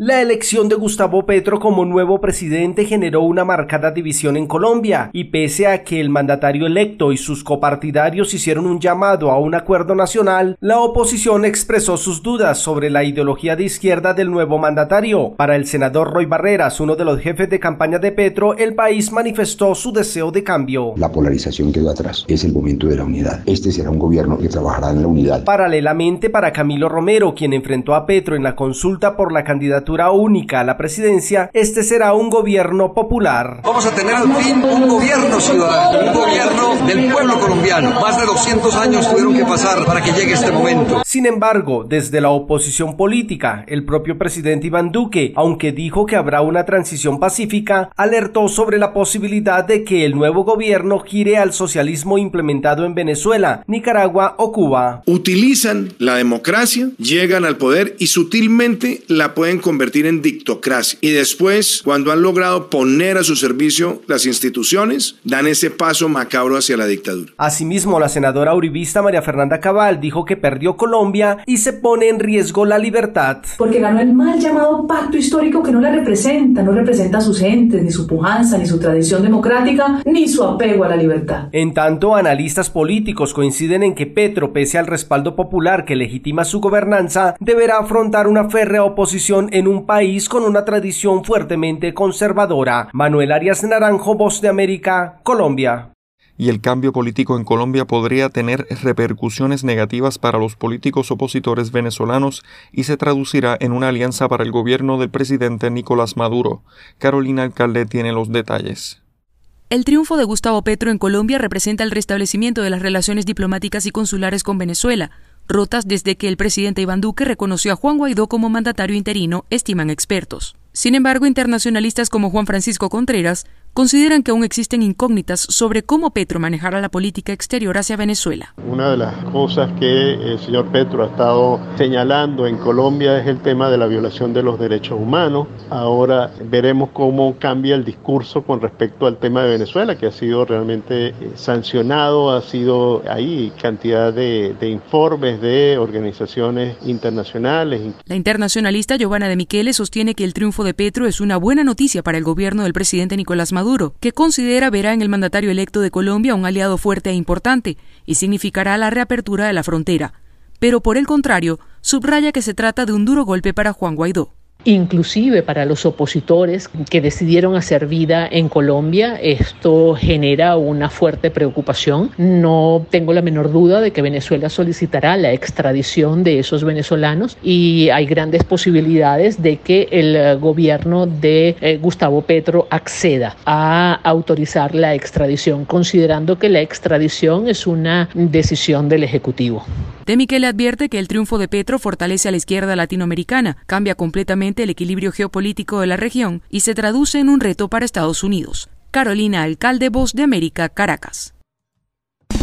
La elección de Gustavo Petro como nuevo presidente generó una marcada división en Colombia y pese a que el mandatario electo y sus copartidarios hicieron un llamado a un acuerdo nacional, la oposición expresó sus dudas sobre la ideología de izquierda del nuevo mandatario. Para el senador Roy Barreras, uno de los jefes de campaña de Petro, el país manifestó su deseo de cambio. La polarización quedó atrás, es el momento de la unidad. Este será un gobierno que trabajará en la unidad. Paralelamente para Camilo Romero, quien enfrentó a Petro en la consulta por la candidatura única a la presidencia, este será un gobierno popular. Vamos a tener al fin un gobierno ciudadano, un gobierno del pueblo colombiano. Más de 200 años tuvieron que pasar para que llegue este momento. Sin embargo, desde la oposición política, el propio presidente Iván Duque, aunque dijo que habrá una transición pacífica, alertó sobre la posibilidad de que el nuevo gobierno gire al socialismo implementado en Venezuela, Nicaragua o Cuba. Utilizan la democracia, llegan al poder y sutilmente la pueden convertir convertir en dictocracia. Y después, cuando han logrado poner a su servicio las instituciones, dan ese paso macabro hacia la dictadura. Asimismo, la senadora uribista María Fernanda Cabal dijo que perdió Colombia y se pone en riesgo la libertad. Porque ganó el mal llamado pacto histórico que no la representa, no representa a sus entes, ni su pujanza, ni su tradición democrática, ni su apego a la libertad. En tanto, analistas políticos coinciden en que Petro, pese al respaldo popular que legitima su gobernanza, deberá afrontar una férrea oposición en un país con una tradición fuertemente conservadora. Manuel Arias Naranjo, Voz de América, Colombia y el cambio político en Colombia podría tener repercusiones negativas para los políticos opositores venezolanos y se traducirá en una alianza para el gobierno del presidente Nicolás Maduro. Carolina Alcalde tiene los detalles. El triunfo de Gustavo Petro en Colombia representa el restablecimiento de las relaciones diplomáticas y consulares con Venezuela, rotas desde que el presidente Iván Duque reconoció a Juan Guaidó como mandatario interino, estiman expertos. Sin embargo, internacionalistas como Juan Francisco Contreras consideran que aún existen incógnitas sobre cómo Petro manejará la política exterior hacia Venezuela. Una de las cosas que el señor Petro ha estado señalando en Colombia es el tema de la violación de los derechos humanos. Ahora veremos cómo cambia el discurso con respecto al tema de Venezuela, que ha sido realmente eh, sancionado, ha sido ahí cantidad de, de informes de organizaciones internacionales. La internacionalista Giovanna de Michele sostiene que el triunfo de Petro es una buena noticia para el gobierno del presidente Nicolás Maduro que considera verá en el mandatario electo de Colombia un aliado fuerte e importante y significará la reapertura de la frontera. Pero por el contrario, subraya que se trata de un duro golpe para Juan Guaidó inclusive para los opositores que decidieron hacer vida en Colombia. Esto genera una fuerte preocupación. No tengo la menor duda de que Venezuela solicitará la extradición de esos venezolanos y hay grandes posibilidades de que el gobierno de eh, Gustavo Petro acceda a autorizar la extradición, considerando que la extradición es una decisión del Ejecutivo. De le advierte que el triunfo de Petro fortalece a la izquierda latinoamericana, cambia completamente el equilibrio geopolítico de la región y se traduce en un reto para Estados Unidos. Carolina Alcalde, Voz de América, Caracas.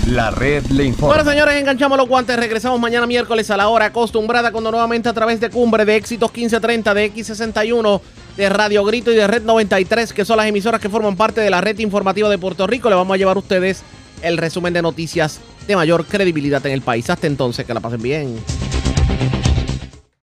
La red le informa. Bueno, señores, enganchamos los guantes. Regresamos mañana miércoles a la hora acostumbrada cuando nuevamente a través de Cumbre de Éxitos 1530, de X61, de Radio Grito y de Red 93, que son las emisoras que forman parte de la red informativa de Puerto Rico, le vamos a llevar a ustedes el resumen de noticias de mayor credibilidad en el país. Hasta entonces, que la pasen bien.